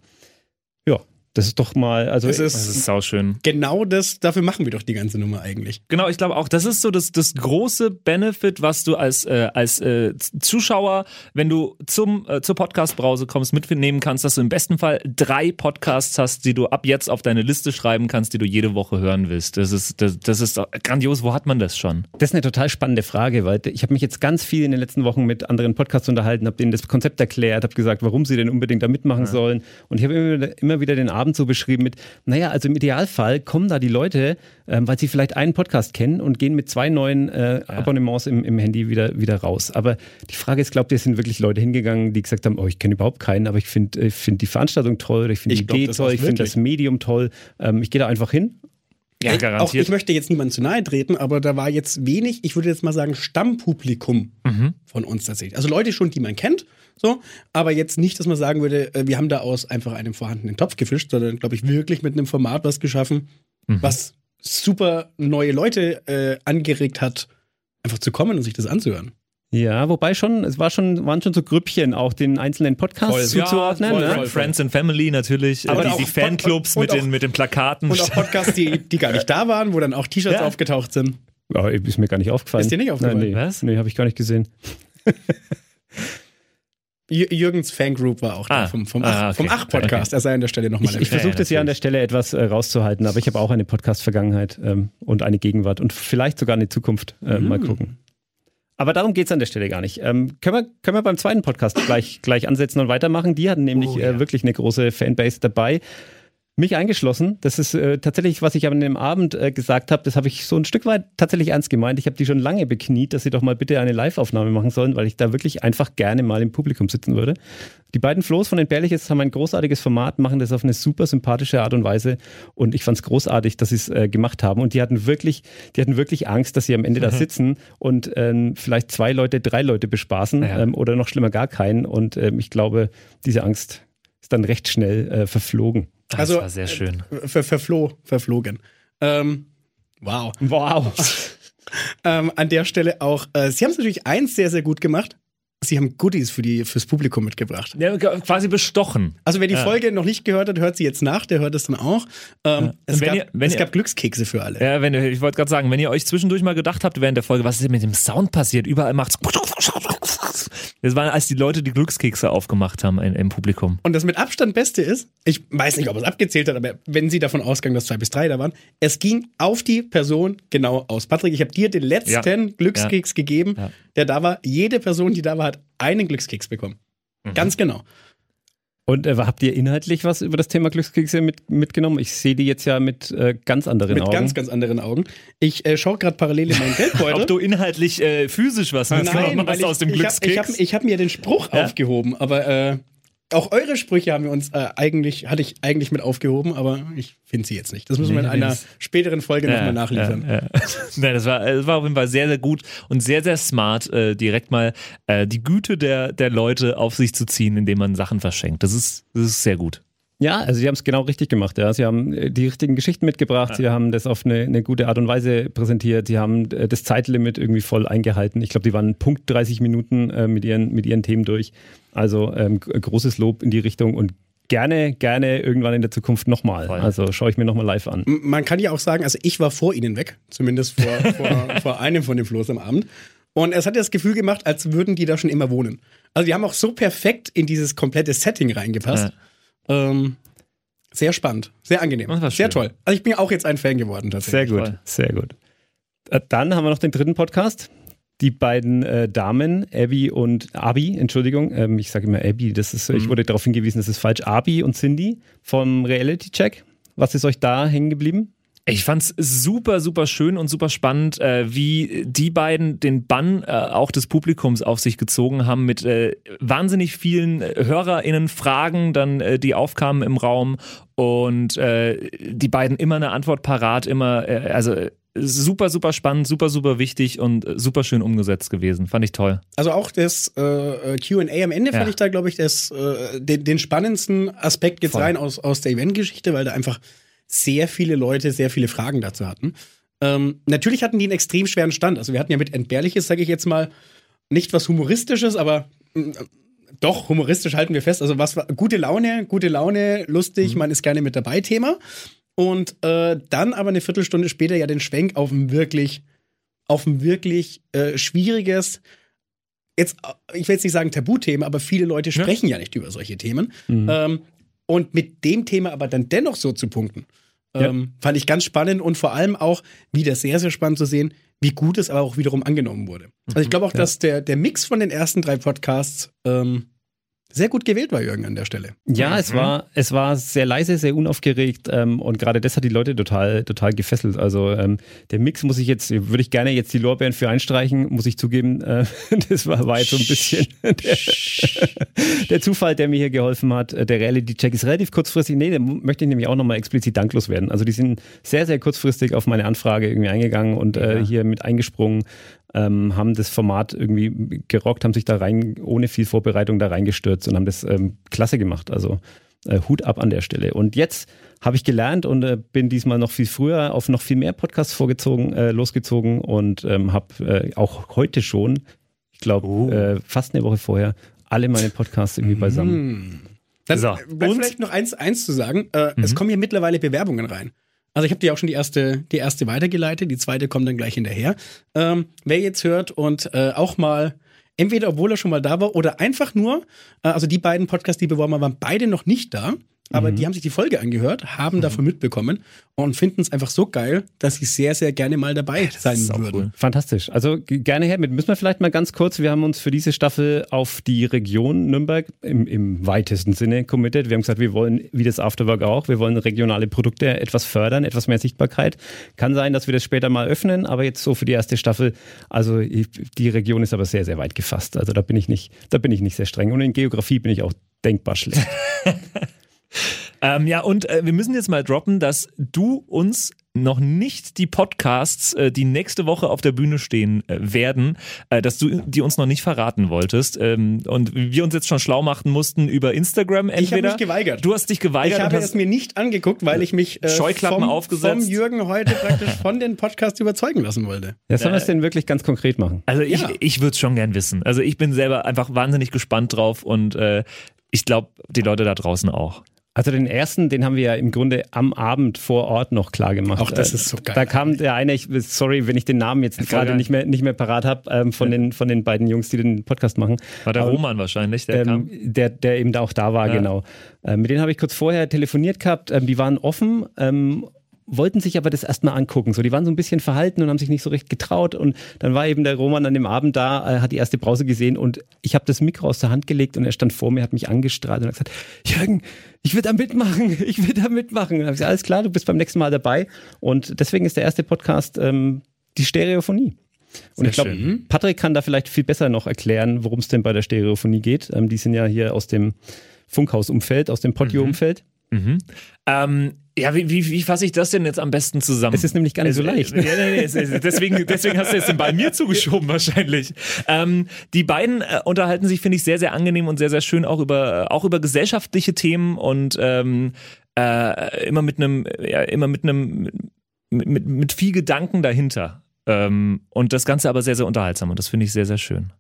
[SPEAKER 2] Das ist doch mal, also
[SPEAKER 3] das ist, das ist sauschön.
[SPEAKER 4] Genau das, dafür machen wir doch die ganze Nummer eigentlich.
[SPEAKER 3] Genau, ich glaube auch, das ist so das, das große Benefit, was du als, äh, als äh, Zuschauer, wenn du zum, äh, zur Podcast-Brause kommst, mitnehmen kannst, dass du im besten Fall drei Podcasts hast, die du ab jetzt auf deine Liste schreiben kannst, die du jede Woche hören willst. Das ist, das, das ist grandios. Wo hat man das schon?
[SPEAKER 2] Das ist eine total spannende Frage, weil ich habe mich jetzt ganz viel in den letzten Wochen mit anderen Podcasts unterhalten, habe denen das Konzept erklärt, habe gesagt, warum sie denn unbedingt da mitmachen ja. sollen. Und ich habe immer, immer wieder den Abend so beschrieben mit, naja, also im Idealfall kommen da die Leute, ähm, weil sie vielleicht einen Podcast kennen und gehen mit zwei neuen äh, ja. Abonnements im, im Handy wieder, wieder raus. Aber die Frage ist, glaubt ihr, es sind wirklich Leute hingegangen, die gesagt haben, oh, ich kenne überhaupt keinen, aber ich finde ich find die Veranstaltung toll, ich finde die Idee toll, ich finde das Medium toll. Ähm, ich gehe da einfach hin
[SPEAKER 4] ja, garantiert. Auch ich möchte jetzt niemandem zu nahe treten, aber da war jetzt wenig, ich würde jetzt mal sagen, Stammpublikum mhm. von uns tatsächlich. Also Leute schon, die man kennt, so, aber jetzt nicht, dass man sagen würde, äh, wir haben da aus einfach einem vorhandenen Topf gefischt, sondern, glaube ich, wirklich mit einem Format was geschaffen, mhm. was super neue Leute äh, angeregt hat, einfach zu kommen und sich das anzuhören.
[SPEAKER 2] Ja, wobei schon, es war schon, waren schon so Grüppchen auch den einzelnen Podcasts voll, zuzuordnen. Ja, voll,
[SPEAKER 3] ne? voll, Friends and Family natürlich, aber die, die Fanclubs mit, den, mit den Plakaten.
[SPEAKER 4] Und auch Podcasts, die, die gar nicht da waren, wo dann auch T-Shirts ja. aufgetaucht sind.
[SPEAKER 2] Ja, ist mir gar nicht aufgefallen.
[SPEAKER 4] Ist dir nicht aufgefallen?
[SPEAKER 2] Nein, nee. Was? Nee, habe ich gar nicht gesehen.
[SPEAKER 4] Jürgens Fangroup war auch da ah, vom, vom, ah, okay. Ach-Podcast. Er sei an der Stelle nochmal
[SPEAKER 2] Ich, ich versuche das ja an der Stelle etwas äh, rauszuhalten, aber ich habe auch eine Podcast-Vergangenheit ähm, und eine Gegenwart und vielleicht sogar eine Zukunft. Äh, mhm. Mal gucken. Aber darum geht es an der Stelle gar nicht. Ähm, können, wir, können wir beim zweiten Podcast gleich, gleich ansetzen und weitermachen? Die hatten nämlich oh, ja. äh, wirklich eine große Fanbase dabei. Mich eingeschlossen. Das ist äh, tatsächlich, was ich an dem Abend äh, gesagt habe, das habe ich so ein Stück weit tatsächlich ernst gemeint. Ich habe die schon lange bekniet, dass sie doch mal bitte eine Live-Aufnahme machen sollen, weil ich da wirklich einfach gerne mal im Publikum sitzen würde. Die beiden Flo's von Entbehrliches haben ein großartiges Format, machen das auf eine super sympathische Art und Weise und ich fand es großartig, dass sie es äh, gemacht haben und die hatten wirklich, die hatten wirklich Angst, dass sie am Ende mhm. da sitzen und ähm, vielleicht zwei Leute, drei Leute bespaßen ja. ähm, oder noch schlimmer gar keinen und ähm, ich glaube, diese Angst ist dann recht schnell äh, verflogen.
[SPEAKER 3] Das also, war sehr schön.
[SPEAKER 4] Äh, ver verfloh, verflogen. Ähm, wow.
[SPEAKER 2] Wow.
[SPEAKER 4] ähm, an der Stelle auch, äh, Sie haben es natürlich eins sehr, sehr gut gemacht. Sie haben Goodies für die, fürs Publikum mitgebracht.
[SPEAKER 3] Ja, quasi bestochen.
[SPEAKER 4] Also wer die ja. Folge noch nicht gehört hat, hört sie jetzt nach, der hört es dann auch. Ähm, ja. es, gab, ihr, es ihr, gab, Glückskekse für alle.
[SPEAKER 3] Ja, wenn, ich wollte gerade sagen, wenn ihr euch zwischendurch mal gedacht habt während der Folge, was ist denn mit dem Sound passiert? Überall macht's das war, als die Leute die Glückskekse aufgemacht haben in, im Publikum.
[SPEAKER 4] Und das mit Abstand Beste ist, ich weiß nicht, ob es abgezählt hat, aber wenn Sie davon ausgehen, dass zwei bis drei da waren, es ging auf die Person genau aus. Patrick, ich habe dir den letzten. Glückskeks gegeben, der da war. Jede Person, die da war, hat einen Glückskeks bekommen. Mhm. Ganz genau.
[SPEAKER 2] Und äh, habt ihr inhaltlich was über das Thema Glückskekse mit, mitgenommen? Ich sehe die jetzt ja mit äh, ganz anderen
[SPEAKER 4] mit
[SPEAKER 2] Augen.
[SPEAKER 4] Mit ganz, ganz anderen Augen. Ich äh, schaue gerade parallel in meinen Geldbeutel.
[SPEAKER 3] Ob du inhaltlich äh, physisch was
[SPEAKER 4] mitgenommen hast aus dem Glückskeks? Ich habe hab mir den Spruch ja? aufgehoben, aber äh, auch eure Sprüche haben wir uns äh, eigentlich, hatte ich eigentlich mit aufgehoben, aber ich finde sie jetzt nicht. Das müssen nee, wir in einer späteren Folge ja, nochmal nachliefern. Ja, ja.
[SPEAKER 3] Nein, das war, das war auf jeden Fall sehr, sehr gut und sehr, sehr smart, äh, direkt mal äh, die Güte der, der Leute auf sich zu ziehen, indem man Sachen verschenkt. Das ist, das ist sehr gut.
[SPEAKER 2] Ja, also sie haben es genau richtig gemacht. Ja. Sie haben äh, die richtigen Geschichten mitgebracht, ja. sie haben das auf eine, eine, gute Art und Weise präsentiert, sie haben äh, das Zeitlimit irgendwie voll eingehalten. Ich glaube, die waren Punkt 30 Minuten äh, mit, ihren, mit ihren Themen durch. Also ähm, großes Lob in die Richtung und gerne, gerne irgendwann in der Zukunft nochmal. Also schaue ich mir nochmal live an.
[SPEAKER 4] Man kann ja auch sagen, also ich war vor ihnen weg, zumindest vor, vor, vor einem von den Floß am Abend. Und es hat das Gefühl gemacht, als würden die da schon immer wohnen. Also die haben auch so perfekt in dieses komplette Setting reingepasst. Ja. Ähm, sehr spannend, sehr angenehm, sehr toll. Also ich bin auch jetzt ein Fan geworden
[SPEAKER 2] tatsächlich. Sehr gut, sehr gut. Äh, dann haben wir noch den dritten Podcast. Die beiden äh, Damen, Abby und Abi, Entschuldigung, ähm, ich sage immer Abby, das ist, mhm. ich wurde darauf hingewiesen, das ist falsch. Abi und Cindy vom Reality Check. Was ist euch da hängen geblieben?
[SPEAKER 3] Ich fand's super, super schön und super spannend, äh, wie die beiden den Bann äh, auch des Publikums auf sich gezogen haben mit äh, wahnsinnig vielen HörerInnen Fragen, dann äh, die aufkamen im Raum und äh, die beiden immer eine Antwort parat, immer, äh, also super, super spannend, super, super wichtig und super schön umgesetzt gewesen. Fand ich toll.
[SPEAKER 4] Also auch das äh, QA am Ende ja. fand ich da, glaube ich, das, äh, den, den, spannendsten Aspekt jetzt Voll. rein aus, aus der Eventgeschichte, weil da einfach sehr viele Leute sehr viele Fragen dazu hatten. Ähm, natürlich hatten die einen extrem schweren Stand. Also wir hatten ja mit Entbehrliches, sage ich jetzt mal, nicht was Humoristisches, aber äh, doch, humoristisch halten wir fest. Also was war gute Laune, gute Laune, lustig, mhm. man ist gerne mit dabei Thema. Und äh, dann aber eine Viertelstunde später ja den Schwenk auf ein wirklich, auf ein wirklich äh, schwieriges, jetzt, ich will jetzt nicht sagen Tabuthema, aber viele Leute sprechen ja, ja nicht über solche Themen. Mhm. Ähm, und mit dem Thema aber dann dennoch so zu punkten, ähm, ja. fand ich ganz spannend und vor allem auch wieder sehr, sehr spannend zu sehen, wie gut es aber auch wiederum angenommen wurde. Also ich glaube auch, ja. dass der, der Mix von den ersten drei Podcasts ähm, sehr gut gewählt war Jürgen an der Stelle.
[SPEAKER 2] Ja, mhm. es war es war sehr leise, sehr unaufgeregt ähm, und gerade das hat die Leute total total gefesselt. Also ähm, der Mix muss ich jetzt würde ich gerne jetzt die Lorbeeren für einstreichen, muss ich zugeben. Äh, das war, war jetzt so ein bisschen der, der, Zufall, der mir hier geholfen hat. Der Reality Check ist relativ kurzfristig. Nee, da möchte ich nämlich auch nochmal explizit danklos werden. Also die sind sehr sehr kurzfristig auf meine Anfrage irgendwie eingegangen und äh, hier mit eingesprungen ähm, haben das Format irgendwie gerockt, haben sich da rein, ohne viel Vorbereitung da reingestürzt und haben das ähm, klasse gemacht. Also äh, Hut ab an der Stelle. Und jetzt habe ich gelernt und äh, bin diesmal noch viel früher auf noch viel mehr Podcasts vorgezogen, äh, losgezogen und ähm, habe äh, auch heute schon, ich glaube, oh. Äh, fast eine Woche vorher, alle meine Podcasts irgendwie beisammen.
[SPEAKER 4] Mm. Dann so. und vielleicht noch eins, eins zu sagen. Äh, mhm. Es kommen hier mittlerweile Bewerbungen rein. Also ich habe dir auch schon die erste, die erste weitergeleitet, die zweite kommt dann gleich hinterher. Ähm, wer jetzt hört und äh, auch mal entweder obwohl er schon mal da war oder einfach nur, äh, also die beiden Podcasts, die beworben waren, waren beide noch nicht da. Aber mhm. die haben sich die Folge angehört, haben mhm. davon mitbekommen und finden es einfach so geil, dass sie sehr, sehr gerne mal dabei sein würden. Cool.
[SPEAKER 2] Fantastisch. Also gerne her mit. Müssen wir vielleicht mal ganz kurz, wir haben uns für diese Staffel auf die Region Nürnberg im, im weitesten Sinne committed. Wir haben gesagt, wir wollen, wie das Afterwork auch, wir wollen regionale Produkte etwas fördern, etwas mehr Sichtbarkeit. Kann sein, dass wir das später mal öffnen, aber jetzt so für die erste Staffel, also die Region ist aber sehr, sehr weit gefasst. Also da bin ich nicht, da bin ich nicht sehr streng. Und in Geografie bin ich auch denkbar schlecht.
[SPEAKER 3] ähm, ja, und äh, wir müssen jetzt mal droppen, dass du uns noch nicht die Podcasts, äh, die nächste Woche auf der Bühne stehen äh, werden, äh, dass du die uns noch nicht verraten wolltest ähm, und wir uns jetzt schon schlau machen mussten über Instagram entweder. Ich habe
[SPEAKER 4] mich geweigert.
[SPEAKER 3] Du hast dich geweigert.
[SPEAKER 4] Ich habe es mir nicht angeguckt, weil ich mich
[SPEAKER 3] äh, Scheuklappen
[SPEAKER 4] vom,
[SPEAKER 3] aufgesetzt.
[SPEAKER 4] vom Jürgen heute praktisch von den Podcasts überzeugen lassen wollte.
[SPEAKER 2] Ja, sollen wir es denn wirklich ganz konkret machen?
[SPEAKER 3] Also ich, ja. ich würde es schon gern wissen. Also ich bin selber einfach wahnsinnig gespannt drauf und äh, ich glaube, die Leute da draußen auch.
[SPEAKER 2] Also den ersten, den haben wir ja im Grunde am Abend vor Ort noch klar gemacht.
[SPEAKER 4] Auch das ist so geil.
[SPEAKER 2] Da kam der eine, ich, sorry, wenn ich den Namen jetzt gerade nicht mehr, nicht mehr parat habe, ähm, von, ja. den, von den beiden Jungs, die den Podcast machen.
[SPEAKER 3] War der Roman wahrscheinlich,
[SPEAKER 2] der ähm, kam? Der, der eben da auch da war, ja. genau. Ähm, mit denen habe ich kurz vorher telefoniert gehabt. Ähm, die waren offen ähm, wollten sich aber das erstmal angucken. So, die waren so ein bisschen verhalten und haben sich nicht so recht getraut. Und dann war eben der Roman an dem Abend da, äh, hat die erste Brause gesehen und ich habe das Mikro aus der Hand gelegt und er stand vor mir, hat mich angestrahlt und hat gesagt, Jürgen, ich will da mitmachen, ich will da mitmachen. Und dann habe ich gesagt, alles klar, du bist beim nächsten Mal dabei. Und deswegen ist der erste Podcast ähm, die Stereophonie. Und Sehr ich glaube, Patrick kann da vielleicht viel besser noch erklären, worum es denn bei der Stereophonie geht. Ähm, die sind ja hier aus dem Funkhausumfeld, aus dem Podio-Umfeld.
[SPEAKER 3] Mhm. Mhm. Ähm, ja, wie, wie, wie fasse ich das denn jetzt am besten zusammen?
[SPEAKER 2] Es ist nämlich gar nicht so leicht. Ja, nee,
[SPEAKER 3] nee, deswegen, deswegen hast du jetzt den Ball mir zugeschoben wahrscheinlich. Ähm, die beiden äh, unterhalten sich, finde ich, sehr, sehr angenehm und sehr, sehr schön auch über, auch über gesellschaftliche Themen und ähm, äh, immer mit einem, ja, immer mit einem, mit, mit, mit viel Gedanken dahinter. Ähm, und das Ganze aber sehr, sehr unterhaltsam und das finde ich sehr, sehr schön.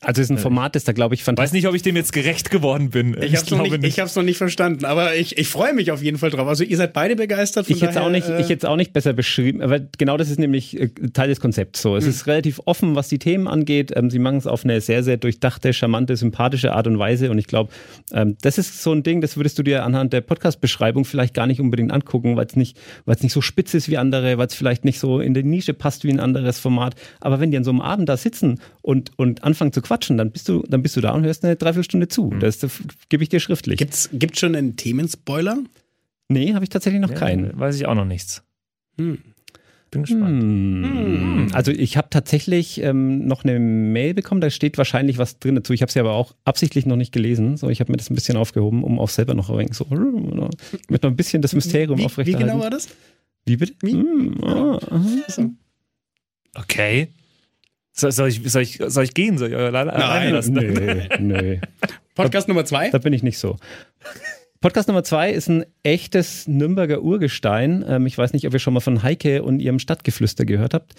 [SPEAKER 2] Also ist ein Format, das da glaube ich
[SPEAKER 3] fantastisch. Weiß nicht, ob ich dem jetzt gerecht geworden bin.
[SPEAKER 4] Ich, ich habe es noch, nicht verstanden, aber ich, ich freue mich auf jeden Fall drauf. Also ihr seid beide begeistert.
[SPEAKER 2] Von ich hätte auch nicht, äh, ich jetzt auch nicht besser beschrieben, aber genau das ist nämlich äh, Teil des Konzepts. So, es mhm. ist relativ offen, was die Themen angeht. Ähm, sie machen es auf eine sehr sehr durchdachte, charmante, sympathische Art und Weise. Und ich glaube, ähm, das ist so ein Ding, das würdest du dir anhand der Podcast-Beschreibung vielleicht gar nicht unbedingt angucken, weil es nicht, weil es nicht so spitz ist wie andere, weil es vielleicht nicht so in die Nische passt wie ein anderes Format. Aber wenn die an so einem Abend da sitzen und und anfangen zu quatschen, dann bist du dann bist du da und hörst eine Dreiviertelstunde zu. Mhm. Das, das gebe ich dir schriftlich.
[SPEAKER 4] Gibt's gibt schon einen Themenspoiler?
[SPEAKER 2] Nee, habe ich tatsächlich noch ja, keinen.
[SPEAKER 3] Weiß ich auch noch nichts.
[SPEAKER 2] Hm. Bin gespannt. Hm. hm. Also ich habe tatsächlich ähm, noch eine Mail bekommen, da steht wahrscheinlich was drin dazu. Ich habe sie aber auch absichtlich noch nicht gelesen. So, ich habe mir das ein bisschen aufgehoben, um auch selber noch so mit noch ein bisschen das Mysterium
[SPEAKER 4] wie,
[SPEAKER 2] aufrechterhalten.
[SPEAKER 4] Wie genau war das?
[SPEAKER 2] Wie bitte? Wie? Hm,
[SPEAKER 3] oh, okay. Soll, soll, ich, soll, ich, soll ich gehen? Soll ich alleine
[SPEAKER 2] Nein, lassen? Nee, nee.
[SPEAKER 4] Podcast Nummer zwei?
[SPEAKER 2] Da bin ich nicht so. Podcast Nummer zwei ist ein echtes Nürnberger Urgestein. Ähm, ich weiß nicht, ob ihr schon mal von Heike und ihrem Stadtgeflüster gehört habt.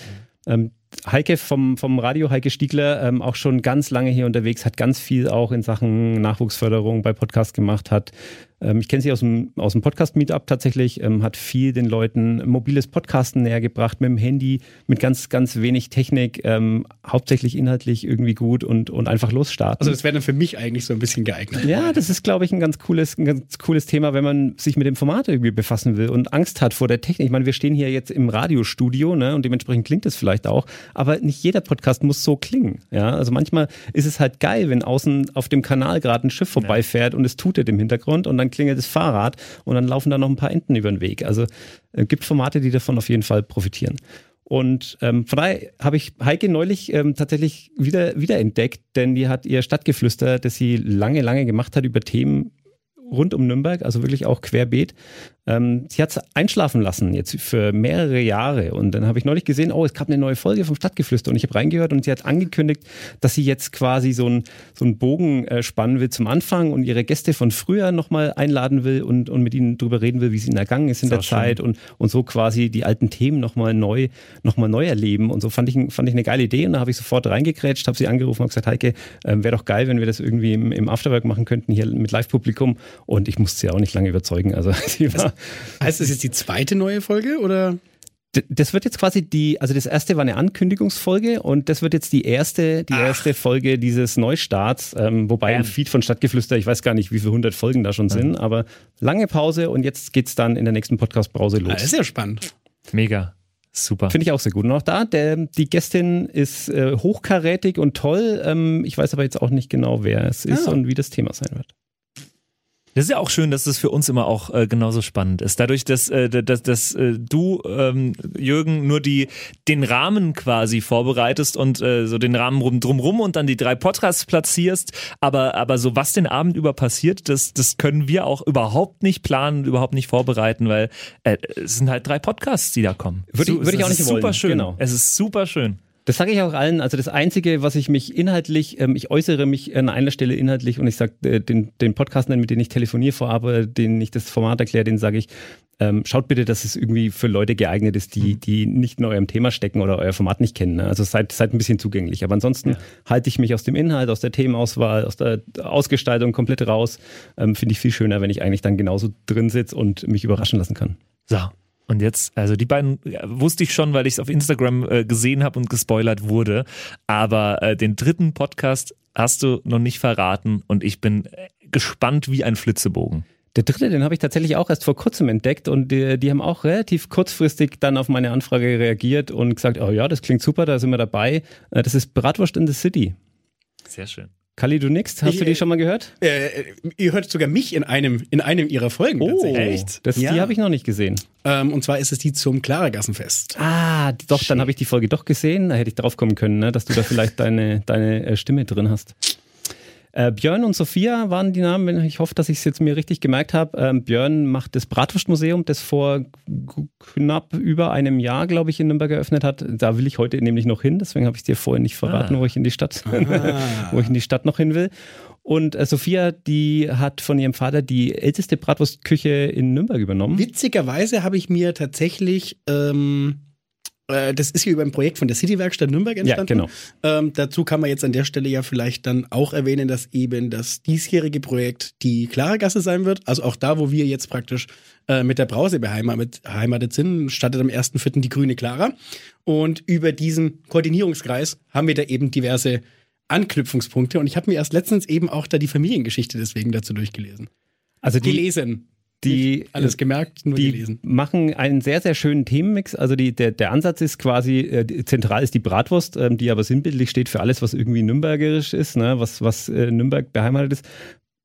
[SPEAKER 2] Ähm, Heike vom, vom Radio, Heike Stiegler, ähm, auch schon ganz lange hier unterwegs, hat ganz viel auch in Sachen Nachwuchsförderung bei Podcast gemacht, hat ich kenne sie aus dem, aus dem Podcast-Meetup tatsächlich, ähm, hat viel den Leuten mobiles Podcasten näher gebracht, mit dem Handy, mit ganz, ganz wenig Technik, ähm, hauptsächlich inhaltlich irgendwie gut und, und einfach losstarten.
[SPEAKER 4] Also das wäre dann für mich eigentlich so ein bisschen geeignet.
[SPEAKER 2] Ja, das ist, glaube ich, ein ganz cooles, ein ganz cooles Thema, wenn man sich mit dem Format irgendwie befassen will und Angst hat vor der Technik. Ich meine, wir stehen hier jetzt im Radiostudio, ne, und dementsprechend klingt es vielleicht auch, aber nicht jeder Podcast muss so klingen. Ja, also manchmal ist es halt geil, wenn außen auf dem Kanal gerade ein Schiff vorbeifährt und es tutet im Hintergrund und dann dann klingelt das Fahrrad und dann laufen da noch ein paar Enten über den Weg. Also äh, gibt Formate, die davon auf jeden Fall profitieren. Und ähm, von daher habe ich Heike neulich ähm, tatsächlich wieder, wieder entdeckt, denn die hat ihr Stadtgeflüster, das sie lange, lange gemacht hat über Themen rund um Nürnberg, also wirklich auch querbeet. Ähm, sie hat es einschlafen lassen jetzt für mehrere Jahre. Und dann habe ich neulich gesehen, oh, es gab eine neue Folge vom Stadtgeflüster. Und ich habe reingehört und sie hat angekündigt, dass sie jetzt quasi so einen so einen Bogen äh, spannen will zum Anfang und ihre Gäste von früher nochmal einladen will und, und mit ihnen darüber reden will, wie es ihnen ergangen ist in der Zeit und, und so quasi die alten Themen nochmal neu, noch mal neu erleben. Und so fand ich, fand ich eine geile Idee. Und da habe ich sofort reingekrätscht, habe sie angerufen und gesagt, Heike, äh, wäre doch geil, wenn wir das irgendwie im, im Afterwork machen könnten, hier mit Live-Publikum und ich musste sie auch nicht lange überzeugen, also sie war
[SPEAKER 4] Heißt das jetzt die zweite neue Folge oder?
[SPEAKER 2] Das wird jetzt quasi die, also das erste war eine Ankündigungsfolge und das wird jetzt die erste, die Ach. erste Folge dieses Neustarts, ähm, wobei ähm. im Feed von Stadtgeflüster, ich weiß gar nicht, wie viele hundert Folgen da schon mhm. sind, aber lange Pause und jetzt geht's dann in der nächsten Podcast-Brause los. Das
[SPEAKER 4] ist ja spannend.
[SPEAKER 3] Mega. Super.
[SPEAKER 2] Finde ich auch sehr gut. Und auch da, der, die Gästin ist äh, hochkarätig und toll. Ähm, ich weiß aber jetzt auch nicht genau, wer es ist ja. und wie das Thema sein wird.
[SPEAKER 3] Das ist ja auch schön, dass es für uns immer auch äh, genauso spannend ist. Dadurch, dass, äh, dass, dass äh, du, ähm, Jürgen, nur die, den Rahmen quasi vorbereitest und äh, so den Rahmen rum, drumrum und dann die drei Podcasts platzierst. Aber, aber so was den Abend über passiert, das, das können wir auch überhaupt nicht planen, überhaupt nicht vorbereiten, weil äh, es sind halt drei Podcasts, die da kommen.
[SPEAKER 2] Würde ich, würd ich auch nicht wollen.
[SPEAKER 3] Super schön.
[SPEAKER 2] Genau.
[SPEAKER 3] Es ist super schön.
[SPEAKER 2] Das sage ich auch allen. Also das Einzige, was ich mich inhaltlich, ähm, ich äußere mich an einer Stelle inhaltlich und ich sage äh, den, den Podcast, mit denen ich telefoniere vorab, äh, denen ich das Format erkläre, den sage ich, ähm, schaut bitte, dass es irgendwie für Leute geeignet ist, die, mhm. die nicht in eurem Thema stecken oder euer Format nicht kennen. Ne? Also seid, seid ein bisschen zugänglich. Aber ansonsten ja. halte ich mich aus dem Inhalt, aus der Themenauswahl, aus der Ausgestaltung komplett raus. Ähm, Finde ich viel schöner, wenn ich eigentlich dann genauso drin sitze und mich überraschen lassen kann.
[SPEAKER 3] So, und jetzt, also die beiden ja, wusste ich schon, weil ich es auf Instagram äh, gesehen habe und gespoilert wurde. Aber äh, den dritten Podcast hast du noch nicht verraten und ich bin äh, gespannt wie ein Flitzebogen.
[SPEAKER 2] Der dritte, den habe ich tatsächlich auch erst vor kurzem entdeckt und die, die, haben auch relativ kurzfristig dann auf meine Anfrage reagiert und gesagt, oh ja, das klingt super, da sind wir dabei. Äh, das ist Bratwurst in the City.
[SPEAKER 3] Sehr schön.
[SPEAKER 2] Kali, du nix? Hast ich, du die schon mal gehört?
[SPEAKER 4] Äh, ihr hört sogar mich in einem, in einem ihrer Folgen.
[SPEAKER 2] Oh, echt? Das, ja. Die habe ich noch nicht gesehen.
[SPEAKER 4] Ähm, und zwar ist es die zum Klarergassenfest.
[SPEAKER 2] Ah, doch, dann habe ich die Folge doch gesehen. Da hätte ich drauf kommen können, ne, dass du da vielleicht deine, deine äh, Stimme drin hast. Äh, Björn und Sophia waren die Namen. Ich hoffe, dass ich es jetzt mir richtig gemerkt habe. Ähm, Björn macht das Bratwurstmuseum, das vor knapp über einem Jahr, glaube ich, in Nürnberg eröffnet hat. Da will ich heute nämlich noch hin. Deswegen habe ich dir vorhin nicht verraten, ah. wo ich in die Stadt, wo ich in die Stadt noch hin will. Und äh, Sophia, die hat von ihrem Vater die älteste Bratwurstküche in Nürnberg übernommen.
[SPEAKER 4] Witzigerweise habe ich mir tatsächlich ähm, äh, das ist hier über ein Projekt von der City-Werkstatt Nürnberg entstanden. Ja, genau. Ähm, dazu kann man jetzt an der Stelle ja vielleicht dann auch erwähnen, dass eben das diesjährige Projekt die Klargasse sein wird. Also auch da, wo wir jetzt praktisch äh, mit der Brause beheimatet sind, startet am 1.4. die grüne Clara. Und über diesen Koordinierungskreis haben wir da eben diverse Anknüpfungspunkte. Und ich habe mir erst letztens eben auch da die Familiengeschichte deswegen dazu durchgelesen.
[SPEAKER 2] Also die,
[SPEAKER 4] gelesen
[SPEAKER 2] die
[SPEAKER 4] alles gemerkt,
[SPEAKER 2] nur die gelesen. machen einen sehr, sehr schönen Themenmix. Also die, der, der Ansatz ist quasi, äh, zentral ist die Bratwurst, ähm, die aber sinnbildlich steht für alles, was irgendwie nürnbergerisch ist, ne? was, was äh, Nürnberg beheimatet ist.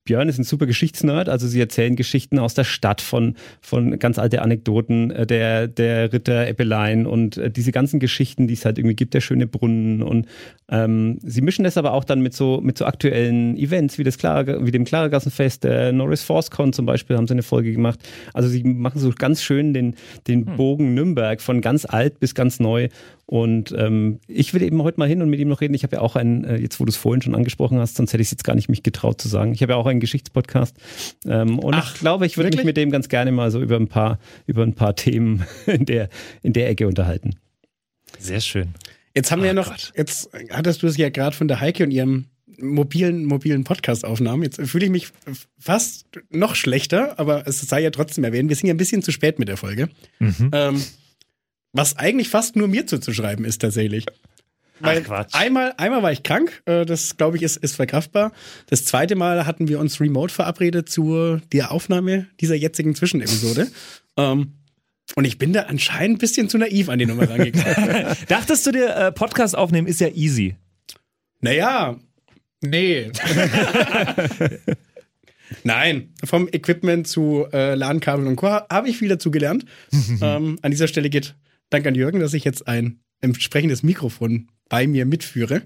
[SPEAKER 2] Björn ist ein super Geschichtsnerd, also sie erzählen Geschichten aus der Stadt von, von ganz alte Anekdoten, äh, der, der Ritter Eppelein und äh, diese ganzen Geschichten, die es halt irgendwie gibt, der schöne Brunnen und ähm, sie mischen das aber auch dann mit so, mit so aktuellen Events wie das Klare, wie dem Klaregassenfest, der Norris ForceCon zum Beispiel haben sie eine Folge gemacht. Also sie machen so ganz schön den, den hm. Bogen Nürnberg von ganz alt bis ganz neu und ähm, ich will eben heute mal hin und mit ihm noch reden. Ich habe ja auch einen, äh, jetzt wo du es vorhin schon angesprochen hast, sonst hätte ich es jetzt gar nicht mich getraut zu sagen. Ich habe ja auch einen Geschichtspodcast. Ähm, und Ach, ich glaube, ich würde mich mit dem ganz gerne mal so über ein paar, über ein paar Themen in der, in der Ecke unterhalten.
[SPEAKER 3] Sehr schön.
[SPEAKER 4] Jetzt haben oh wir ja noch, Gott. jetzt hattest du es ja gerade von der Heike und ihrem mobilen, mobilen Podcast-Aufnahmen. Jetzt fühle ich mich fast noch schlechter, aber es sei ja trotzdem erwähnt. Wir sind ja ein bisschen zu spät mit der Folge. Mhm. Ähm, was eigentlich fast nur mir zuzuschreiben ist tatsächlich. Weil Ach, Quatsch. Einmal, einmal war ich krank, äh, das glaube ich ist, ist verkraftbar. Das zweite Mal hatten wir uns remote verabredet zur der Aufnahme dieser jetzigen Zwischenepisode. ähm, und ich bin da anscheinend ein bisschen zu naiv an die Nummer rangegangen.
[SPEAKER 3] Dachtest du dir, äh, Podcast aufnehmen ist ja easy?
[SPEAKER 4] Naja, nee. Nein, vom Equipment zu äh, LAN-Kabeln und Co. habe ich viel dazu gelernt. ähm, an dieser Stelle geht Dank an Jürgen, dass ich jetzt ein entsprechendes Mikrofon bei mir mitführe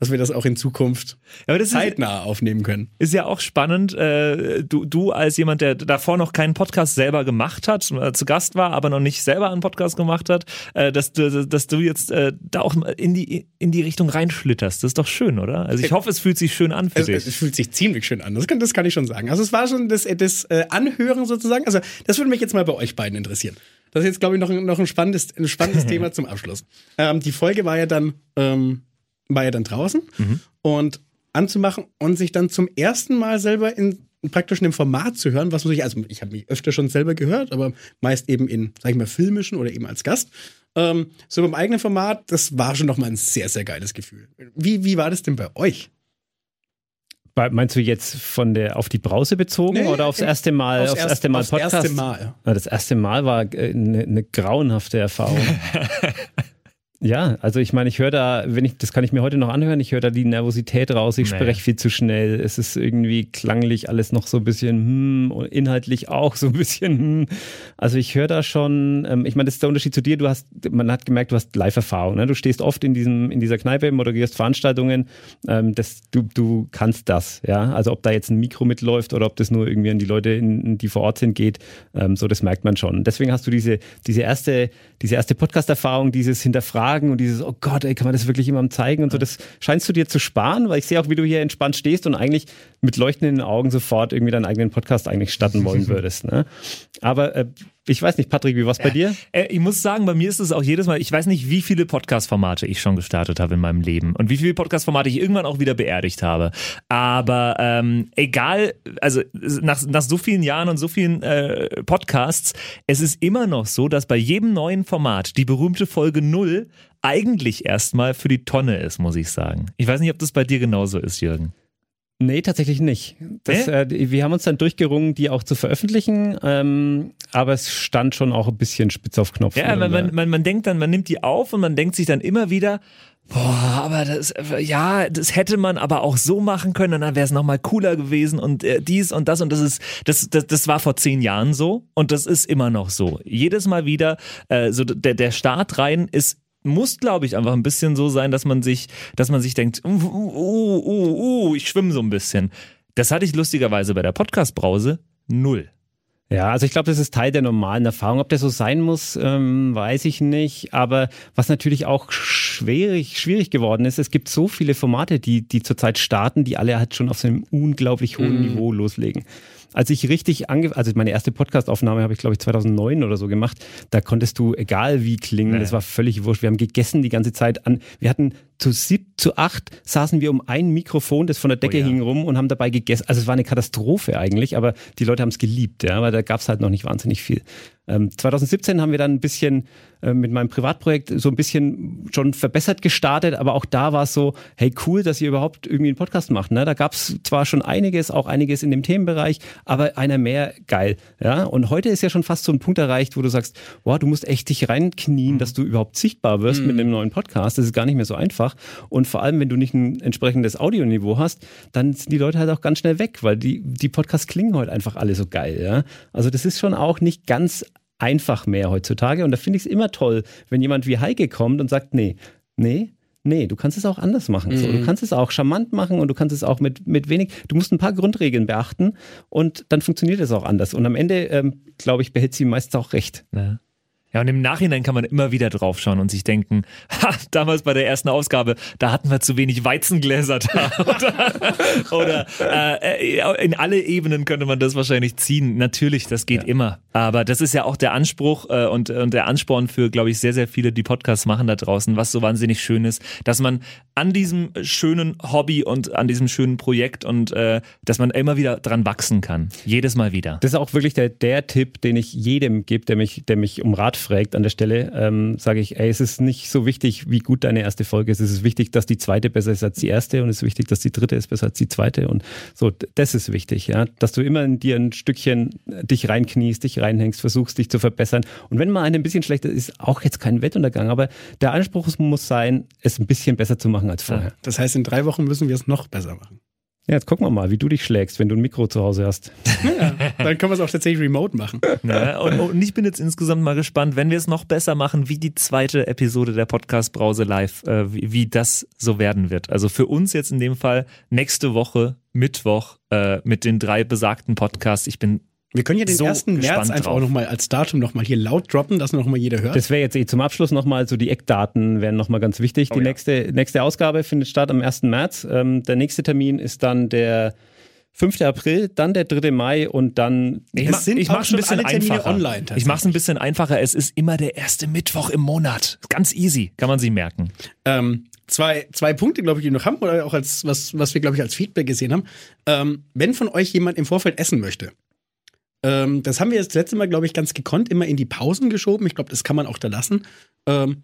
[SPEAKER 4] dass wir das auch in Zukunft ja, zeitnah ist, aufnehmen können.
[SPEAKER 3] Ist ja auch spannend, äh, du, du als jemand, der davor noch keinen Podcast selber gemacht hat, äh, zu Gast war, aber noch nicht selber einen Podcast gemacht hat, äh, dass, du, dass du jetzt äh, da auch in die, in die Richtung reinschlitterst. Das ist doch schön, oder? Also ich hoffe, es fühlt sich schön an für
[SPEAKER 4] es,
[SPEAKER 3] dich.
[SPEAKER 4] Es fühlt sich ziemlich schön an, das kann, das kann ich schon sagen. Also es war schon das, das äh, Anhören sozusagen, also das würde mich jetzt mal bei euch beiden interessieren. Das ist jetzt, glaube ich, noch, noch ein spannendes, ein spannendes Thema zum Abschluss. Ähm, die Folge war ja dann ähm, war ja dann draußen mhm. und anzumachen und sich dann zum ersten Mal selber in praktisch in einem Format zu hören, was man sich, also ich habe mich öfter schon selber gehört, aber meist eben in, sag ich mal, filmischen oder eben als Gast. Ähm, so beim eigenen Format, das war schon nochmal ein sehr, sehr geiles Gefühl. Wie, wie war das denn bei euch?
[SPEAKER 2] Meinst du jetzt von der auf die Brause bezogen nee, oder aufs erste Mal, aufs, aufs erste Mal Podcast?
[SPEAKER 4] Das erste Mal.
[SPEAKER 2] Das erste Mal war eine, äh, eine grauenhafte Erfahrung. Ja, also ich meine, ich höre da, wenn ich, das kann ich mir heute noch anhören, ich höre da die Nervosität raus, ich nee. spreche viel zu schnell, es ist irgendwie klanglich alles noch so ein bisschen, hm, inhaltlich auch so ein bisschen, hm. Also ich höre da schon, ähm, ich meine, das ist der Unterschied zu dir, du hast, man hat gemerkt, du hast Live-Erfahrung, ne? du stehst oft in diesem, in dieser Kneipe, moderierst Veranstaltungen, ähm, das, du, du kannst das, ja, also ob da jetzt ein Mikro mitläuft oder ob das nur irgendwie an die Leute, in, die vor Ort sind, geht, ähm, so das merkt man schon. Deswegen hast du diese, diese erste, diese erste Podcast-Erfahrung, dieses Hinterfragen Fragen und dieses, oh Gott, ey, kann man das wirklich jemandem zeigen und so, das scheinst du dir zu sparen, weil ich sehe auch, wie du hier entspannt stehst und eigentlich mit leuchtenden Augen sofort irgendwie deinen eigenen Podcast eigentlich starten wollen würdest. Ne? Aber äh, ich weiß nicht, Patrick, wie war es bei dir?
[SPEAKER 3] Äh, ich muss sagen, bei mir ist es auch jedes Mal, ich weiß nicht, wie viele Podcast-Formate ich schon gestartet habe in meinem Leben und wie viele Podcast-Formate ich irgendwann auch wieder beerdigt habe. Aber ähm, egal, also nach, nach so vielen Jahren und so vielen äh, Podcasts, es ist immer noch so, dass bei jedem neuen Format die berühmte Folge null eigentlich erstmal für die Tonne ist, muss ich sagen. Ich weiß nicht, ob das bei dir genauso ist, Jürgen.
[SPEAKER 2] Nee, tatsächlich nicht. Das, äh? wir haben uns dann durchgerungen, die auch zu veröffentlichen, ähm, aber es stand schon auch ein bisschen spitz auf Knopf.
[SPEAKER 3] Ja, man, man, man, man denkt dann, man nimmt die auf und man denkt sich dann immer wieder, Boah, aber das, ja, das hätte man aber auch so machen können und dann wäre es nochmal cooler gewesen und äh, dies und das und das ist, das, das, das war vor zehn Jahren so und das ist immer noch so. Jedes Mal wieder, äh, so der, der Start rein ist muss, glaube ich, einfach ein bisschen so sein, dass man sich, dass man sich denkt, uh, uh, uh, uh, ich schwimme so ein bisschen. Das hatte ich lustigerweise bei der Podcast-Brause null.
[SPEAKER 2] Ja, also ich glaube, das ist Teil der normalen Erfahrung. Ob der so sein muss, ähm, weiß ich nicht. Aber was natürlich auch schwierig, schwierig geworden ist, es gibt so viele Formate, die, die zurzeit starten, die alle halt schon auf so einem unglaublich hohen mm. Niveau loslegen als ich richtig ange also meine erste Podcastaufnahme habe ich glaube ich 2009 oder so gemacht, da konntest du egal wie klingen, nee. das war völlig wurscht. Wir haben gegessen die ganze Zeit an. Wir hatten zu sieb, zu acht saßen wir um ein Mikrofon, das von der Decke oh ja. hing rum und haben dabei gegessen. Also es war eine Katastrophe eigentlich, aber die Leute haben es geliebt, ja, weil da gab es halt noch nicht wahnsinnig viel. Ähm, 2017 haben wir dann ein bisschen äh, mit meinem Privatprojekt so ein bisschen schon verbessert gestartet, aber auch da war es so, hey cool, dass ihr überhaupt irgendwie einen Podcast macht. Ne? Da gab es zwar schon einiges, auch einiges in dem Themenbereich, aber einer mehr geil. Ja? Und heute ist ja schon fast so ein Punkt erreicht, wo du sagst, wow, du musst echt dich reinknien, mhm. dass du überhaupt sichtbar wirst mhm. mit einem neuen Podcast. Das ist gar nicht mehr so einfach. Und vor allem, wenn du nicht ein entsprechendes Audioniveau hast, dann sind die Leute halt auch ganz schnell weg, weil die, die Podcasts klingen heute einfach alle so geil. Ja? Also das ist schon auch nicht ganz einfach mehr heutzutage. Und da finde ich es immer toll, wenn jemand wie Heike kommt und sagt, nee, nee, Nee, du kannst es auch anders machen. Mhm. So, du mhm. kannst es auch charmant machen und du kannst es auch mit, mit wenig. Du musst ein paar Grundregeln beachten und dann funktioniert es auch anders. Und am Ende, ähm, glaube ich, behält sie meistens auch recht.
[SPEAKER 3] Ja. Ja, und im Nachhinein kann man immer wieder draufschauen und sich denken, ha, damals bei der ersten Ausgabe, da hatten wir zu wenig Weizengläser da. oder, oder äh, in alle Ebenen könnte man das wahrscheinlich ziehen. Natürlich, das geht ja. immer. Aber das ist ja auch der Anspruch äh, und, und der Ansporn für, glaube ich, sehr, sehr viele, die Podcasts machen da draußen, was so wahnsinnig schön ist, dass man an diesem schönen Hobby und an diesem schönen Projekt und äh, dass man immer wieder dran wachsen kann. Jedes Mal wieder.
[SPEAKER 2] Das ist auch wirklich der, der Tipp, den ich jedem gebe, der mich, der mich um Rat fragt an der Stelle, ähm, sage ich, ey, es ist nicht so wichtig, wie gut deine erste Folge ist. Es ist wichtig, dass die zweite besser ist als die erste und es ist wichtig, dass die dritte ist besser als die zweite. Und so, das ist wichtig, ja. Dass du immer in dir ein Stückchen dich reinkniest, dich reinhängst, versuchst dich zu verbessern. Und wenn mal eine ein bisschen schlechter ist, auch jetzt kein Wettuntergang, aber der Anspruch muss sein, es ein bisschen besser zu machen als vorher.
[SPEAKER 4] Das heißt, in drei Wochen müssen wir es noch besser machen.
[SPEAKER 2] Ja, jetzt gucken wir mal, wie du dich schlägst, wenn du ein Mikro zu Hause hast.
[SPEAKER 4] Ja, dann können wir es auch tatsächlich remote machen.
[SPEAKER 3] Ja, und, und, ich bin jetzt insgesamt mal gespannt, wenn wir es noch besser machen, wie die zweite Episode der Podcast Brause Live, äh, wie, wie, das so werden wird. Also für uns jetzt in dem Fall nächste Woche, Mittwoch, äh, mit den drei besagten Podcasts. Ich bin
[SPEAKER 4] wir können ja den so 1. März einfach drauf. auch nochmal als Datum nochmal hier laut droppen, dass nochmal jeder hört.
[SPEAKER 2] Das wäre jetzt eh zum Abschluss nochmal, so die Eckdaten wären nochmal ganz wichtig. Oh, die ja. nächste, nächste Ausgabe findet statt am 1. März. Ähm, der nächste Termin ist dann der 5. April, dann der 3. Mai und dann.
[SPEAKER 3] Ich,
[SPEAKER 4] Es
[SPEAKER 3] ma-
[SPEAKER 4] sind
[SPEAKER 3] ich
[SPEAKER 4] schon
[SPEAKER 3] ein bisschen
[SPEAKER 4] alle Termine
[SPEAKER 3] einfacher.
[SPEAKER 4] online
[SPEAKER 3] ich mach's ein bisschen einfacher. Es ist immer der erste Mittwoch im Monat. Ganz easy, kann man sich merken.
[SPEAKER 4] Ähm, zwei, zwei Punkte, glaube ich, die wir noch haben, oder auch als, was, was wir, glaube ich, als Feedback gesehen haben. Ähm, wenn von euch jemand im Vorfeld essen möchte, ähm, das haben wir jetzt das letzte Mal, glaube ich, ganz gekonnt immer in die Pausen geschoben. Ich glaube, das kann man auch da lassen. Ähm,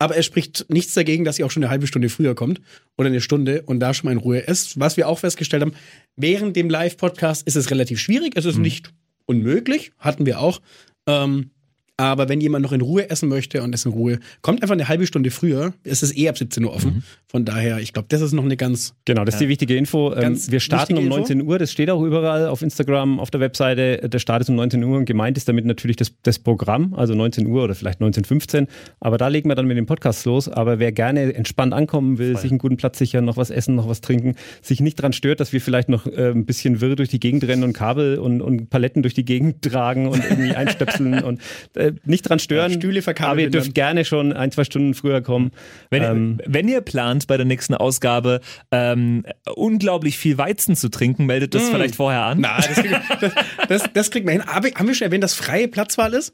[SPEAKER 4] aber es spricht nichts dagegen, dass ihr auch schon eine halbe Stunde früher kommt oder eine Stunde und da schon mal in Ruhe esst. Was wir auch festgestellt haben, während dem Live-Podcast ist es relativ schwierig. Es ist nicht unmöglich, hatten wir auch. Ähm, aber wenn jemand noch in Ruhe essen möchte und es in Ruhe, kommt einfach eine halbe Stunde früher. Es ist eh ab 17 Uhr offen. Von daher, ich glaube, das ist noch eine ganz.
[SPEAKER 2] Genau, das ist die wichtige Info. Ähm,
[SPEAKER 4] Ganz
[SPEAKER 2] wir starten um
[SPEAKER 4] wichtige
[SPEAKER 2] 19 Uhr, das steht auch überall auf Instagram, auf der Webseite. Der Start ist um 19 Uhr und gemeint ist damit natürlich das, das Programm, also 19 Uhr oder vielleicht 19.15 Aber da legen wir dann mit dem Podcast los. Aber wer gerne entspannt ankommen will, sich einen guten Platz sichern, noch was essen, noch was trinken, sich nicht dran stört, dass wir vielleicht noch äh, ein bisschen wirr durch die Gegend rennen und Kabel und, und Paletten durch die Gegend tragen und irgendwie einstöpseln und äh, nicht dran stören.
[SPEAKER 4] Ja, Stühle verkabelt
[SPEAKER 2] Aber ihr dürft
[SPEAKER 4] dann-
[SPEAKER 2] gerne schon ein, zwei Stunden früher kommen.
[SPEAKER 3] Wenn,
[SPEAKER 2] Ähm,
[SPEAKER 3] wenn ihr plant, bei der nächsten Ausgabe ähm, unglaublich viel Weizen zu trinken, meldet das vielleicht vorher an.
[SPEAKER 4] Na, das, das, das, das kriegt man hin. Aber haben wir schon erwähnt, dass freie Platzwahl ist?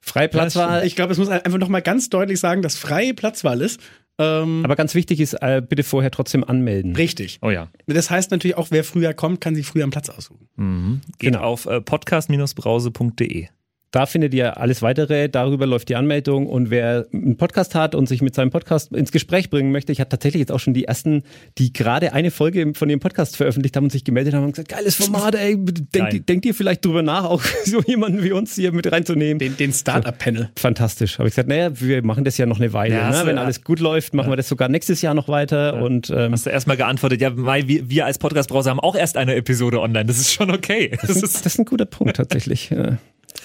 [SPEAKER 2] freie Platzwahl.
[SPEAKER 4] Ich glaube, es muss einfach noch mal ganz deutlich sagen, dass freie Platzwahl ist. Ähm,
[SPEAKER 2] Aber ganz wichtig ist, äh, bitte vorher trotzdem anmelden.
[SPEAKER 4] richtig.
[SPEAKER 3] Oh ja.
[SPEAKER 4] Das heißt natürlich auch, wer früher kommt, kann sich früher am Platz aussuchen.
[SPEAKER 3] Mhm. Geht
[SPEAKER 2] Genau.
[SPEAKER 3] auf äh, podcast-brause.de.
[SPEAKER 2] Da findet ihr alles weitere, darüber läuft die Anmeldung und wer einen Podcast hat und sich mit seinem Podcast ins Gespräch bringen möchte, ich hatte tatsächlich jetzt auch schon die ersten, die gerade eine Folge von ihrem Podcast veröffentlicht haben und sich gemeldet haben und gesagt, geiles Format, ey, denkt, denkt ihr vielleicht drüber nach, auch so jemanden wie uns hier mit reinzunehmen?
[SPEAKER 4] Den, den Startup-Panel.
[SPEAKER 2] Fantastisch. Habe ich gesagt, naja, wir machen das ja noch eine Weile.
[SPEAKER 3] Ja,
[SPEAKER 2] ne? Wenn alles gut läuft, machen wir das sogar nächstes Jahr noch weiter. Und ähm,
[SPEAKER 3] Hast du erstmal geantwortet, ja, Mai, wir, wir als Podcast-Browser haben auch erst eine Episode online. Das ist schon okay. Das
[SPEAKER 2] das,
[SPEAKER 3] ist,
[SPEAKER 2] das ist ein guter Punkt tatsächlich.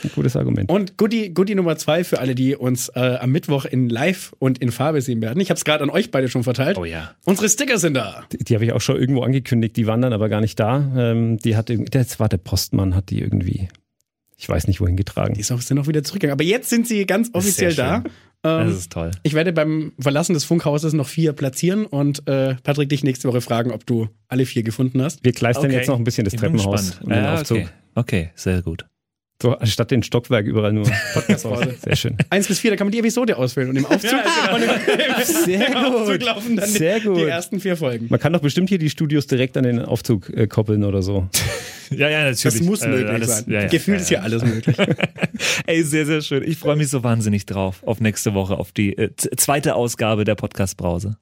[SPEAKER 2] Ein gutes Argument.
[SPEAKER 4] Und Goodie, Goodie Nummer zwei für alle, die uns äh, am Mittwoch in Live und in Farbe sehen werden. Ich habe es gerade an euch beide schon verteilt.
[SPEAKER 3] oh ja.
[SPEAKER 4] Unsere Sticker sind da.
[SPEAKER 2] Die, die habe ich auch schon irgendwo angekündigt, die waren dann aber gar nicht da. Ähm, die hat irgendwie, das war der Postmann, hat die irgendwie, ich weiß nicht wohin getragen.
[SPEAKER 4] Die sind auch wieder zurückgegangen. Aber jetzt sind sie ganz
[SPEAKER 3] Das ist
[SPEAKER 4] offiziell da. Ähm,
[SPEAKER 3] Das ist toll.
[SPEAKER 4] ich werde beim Verlassen des Funkhauses noch vier platzieren und äh, Patrick dich nächste Woche fragen, ob du alle vier gefunden hast.
[SPEAKER 2] Wir kleistern
[SPEAKER 3] Okay.
[SPEAKER 2] jetzt noch ein bisschen das
[SPEAKER 3] Ich
[SPEAKER 2] Treppenhaus und den
[SPEAKER 3] Ja,
[SPEAKER 2] Aufzug.
[SPEAKER 3] okay. okay, sehr gut.
[SPEAKER 2] So, statt den Stockwerk überall nur
[SPEAKER 4] Podcastpause.
[SPEAKER 2] Sehr schön.
[SPEAKER 4] Eins bis vier, da kann man die Episode auswählen und im Aufzug, und im,
[SPEAKER 2] Sehr
[SPEAKER 4] im Aufzug laufen dann
[SPEAKER 2] Sehr
[SPEAKER 4] die,
[SPEAKER 2] gut.
[SPEAKER 4] die ersten vier Folgen.
[SPEAKER 2] Man kann doch bestimmt hier die Studios direkt an den Aufzug äh, koppeln oder so.
[SPEAKER 3] Ja, ja, natürlich.
[SPEAKER 4] Das muss
[SPEAKER 3] Äh,
[SPEAKER 4] möglich
[SPEAKER 3] alles-
[SPEAKER 4] sein.
[SPEAKER 3] ja, ja,
[SPEAKER 4] Gefühlt
[SPEAKER 3] ja,
[SPEAKER 4] ist hier alles möglich.
[SPEAKER 3] Ey, sehr, sehr schön. Ich freue mich so wahnsinnig drauf auf nächste Woche, auf die äh, zweite Ausgabe der Podcast-Brause.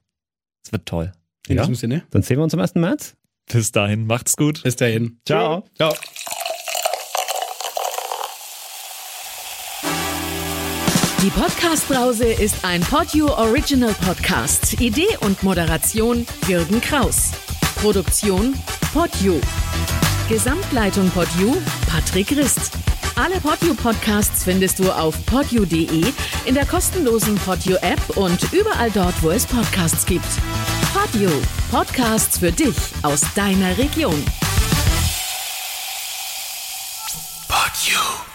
[SPEAKER 3] Es wird toll.
[SPEAKER 4] In
[SPEAKER 2] Ja.
[SPEAKER 4] diesem Sinne,
[SPEAKER 2] Dann sehen wir uns am 1. März.
[SPEAKER 3] Bis dahin, macht's gut.
[SPEAKER 4] bis dahin.
[SPEAKER 2] Ciao.
[SPEAKER 4] Ciao.
[SPEAKER 1] Die Podcast-Brause ist ein Podio Original Podcast. Idee und Moderation Jürgen Kraus. Produktion Podio. Gesamtleitung Podio Patrick Rist. Alle Podio Podcasts findest du auf podio.de, in der kostenlosen Podio App und überall dort, wo es Podcasts gibt. Podio. Podcasts für dich aus deiner Region.
[SPEAKER 3] You.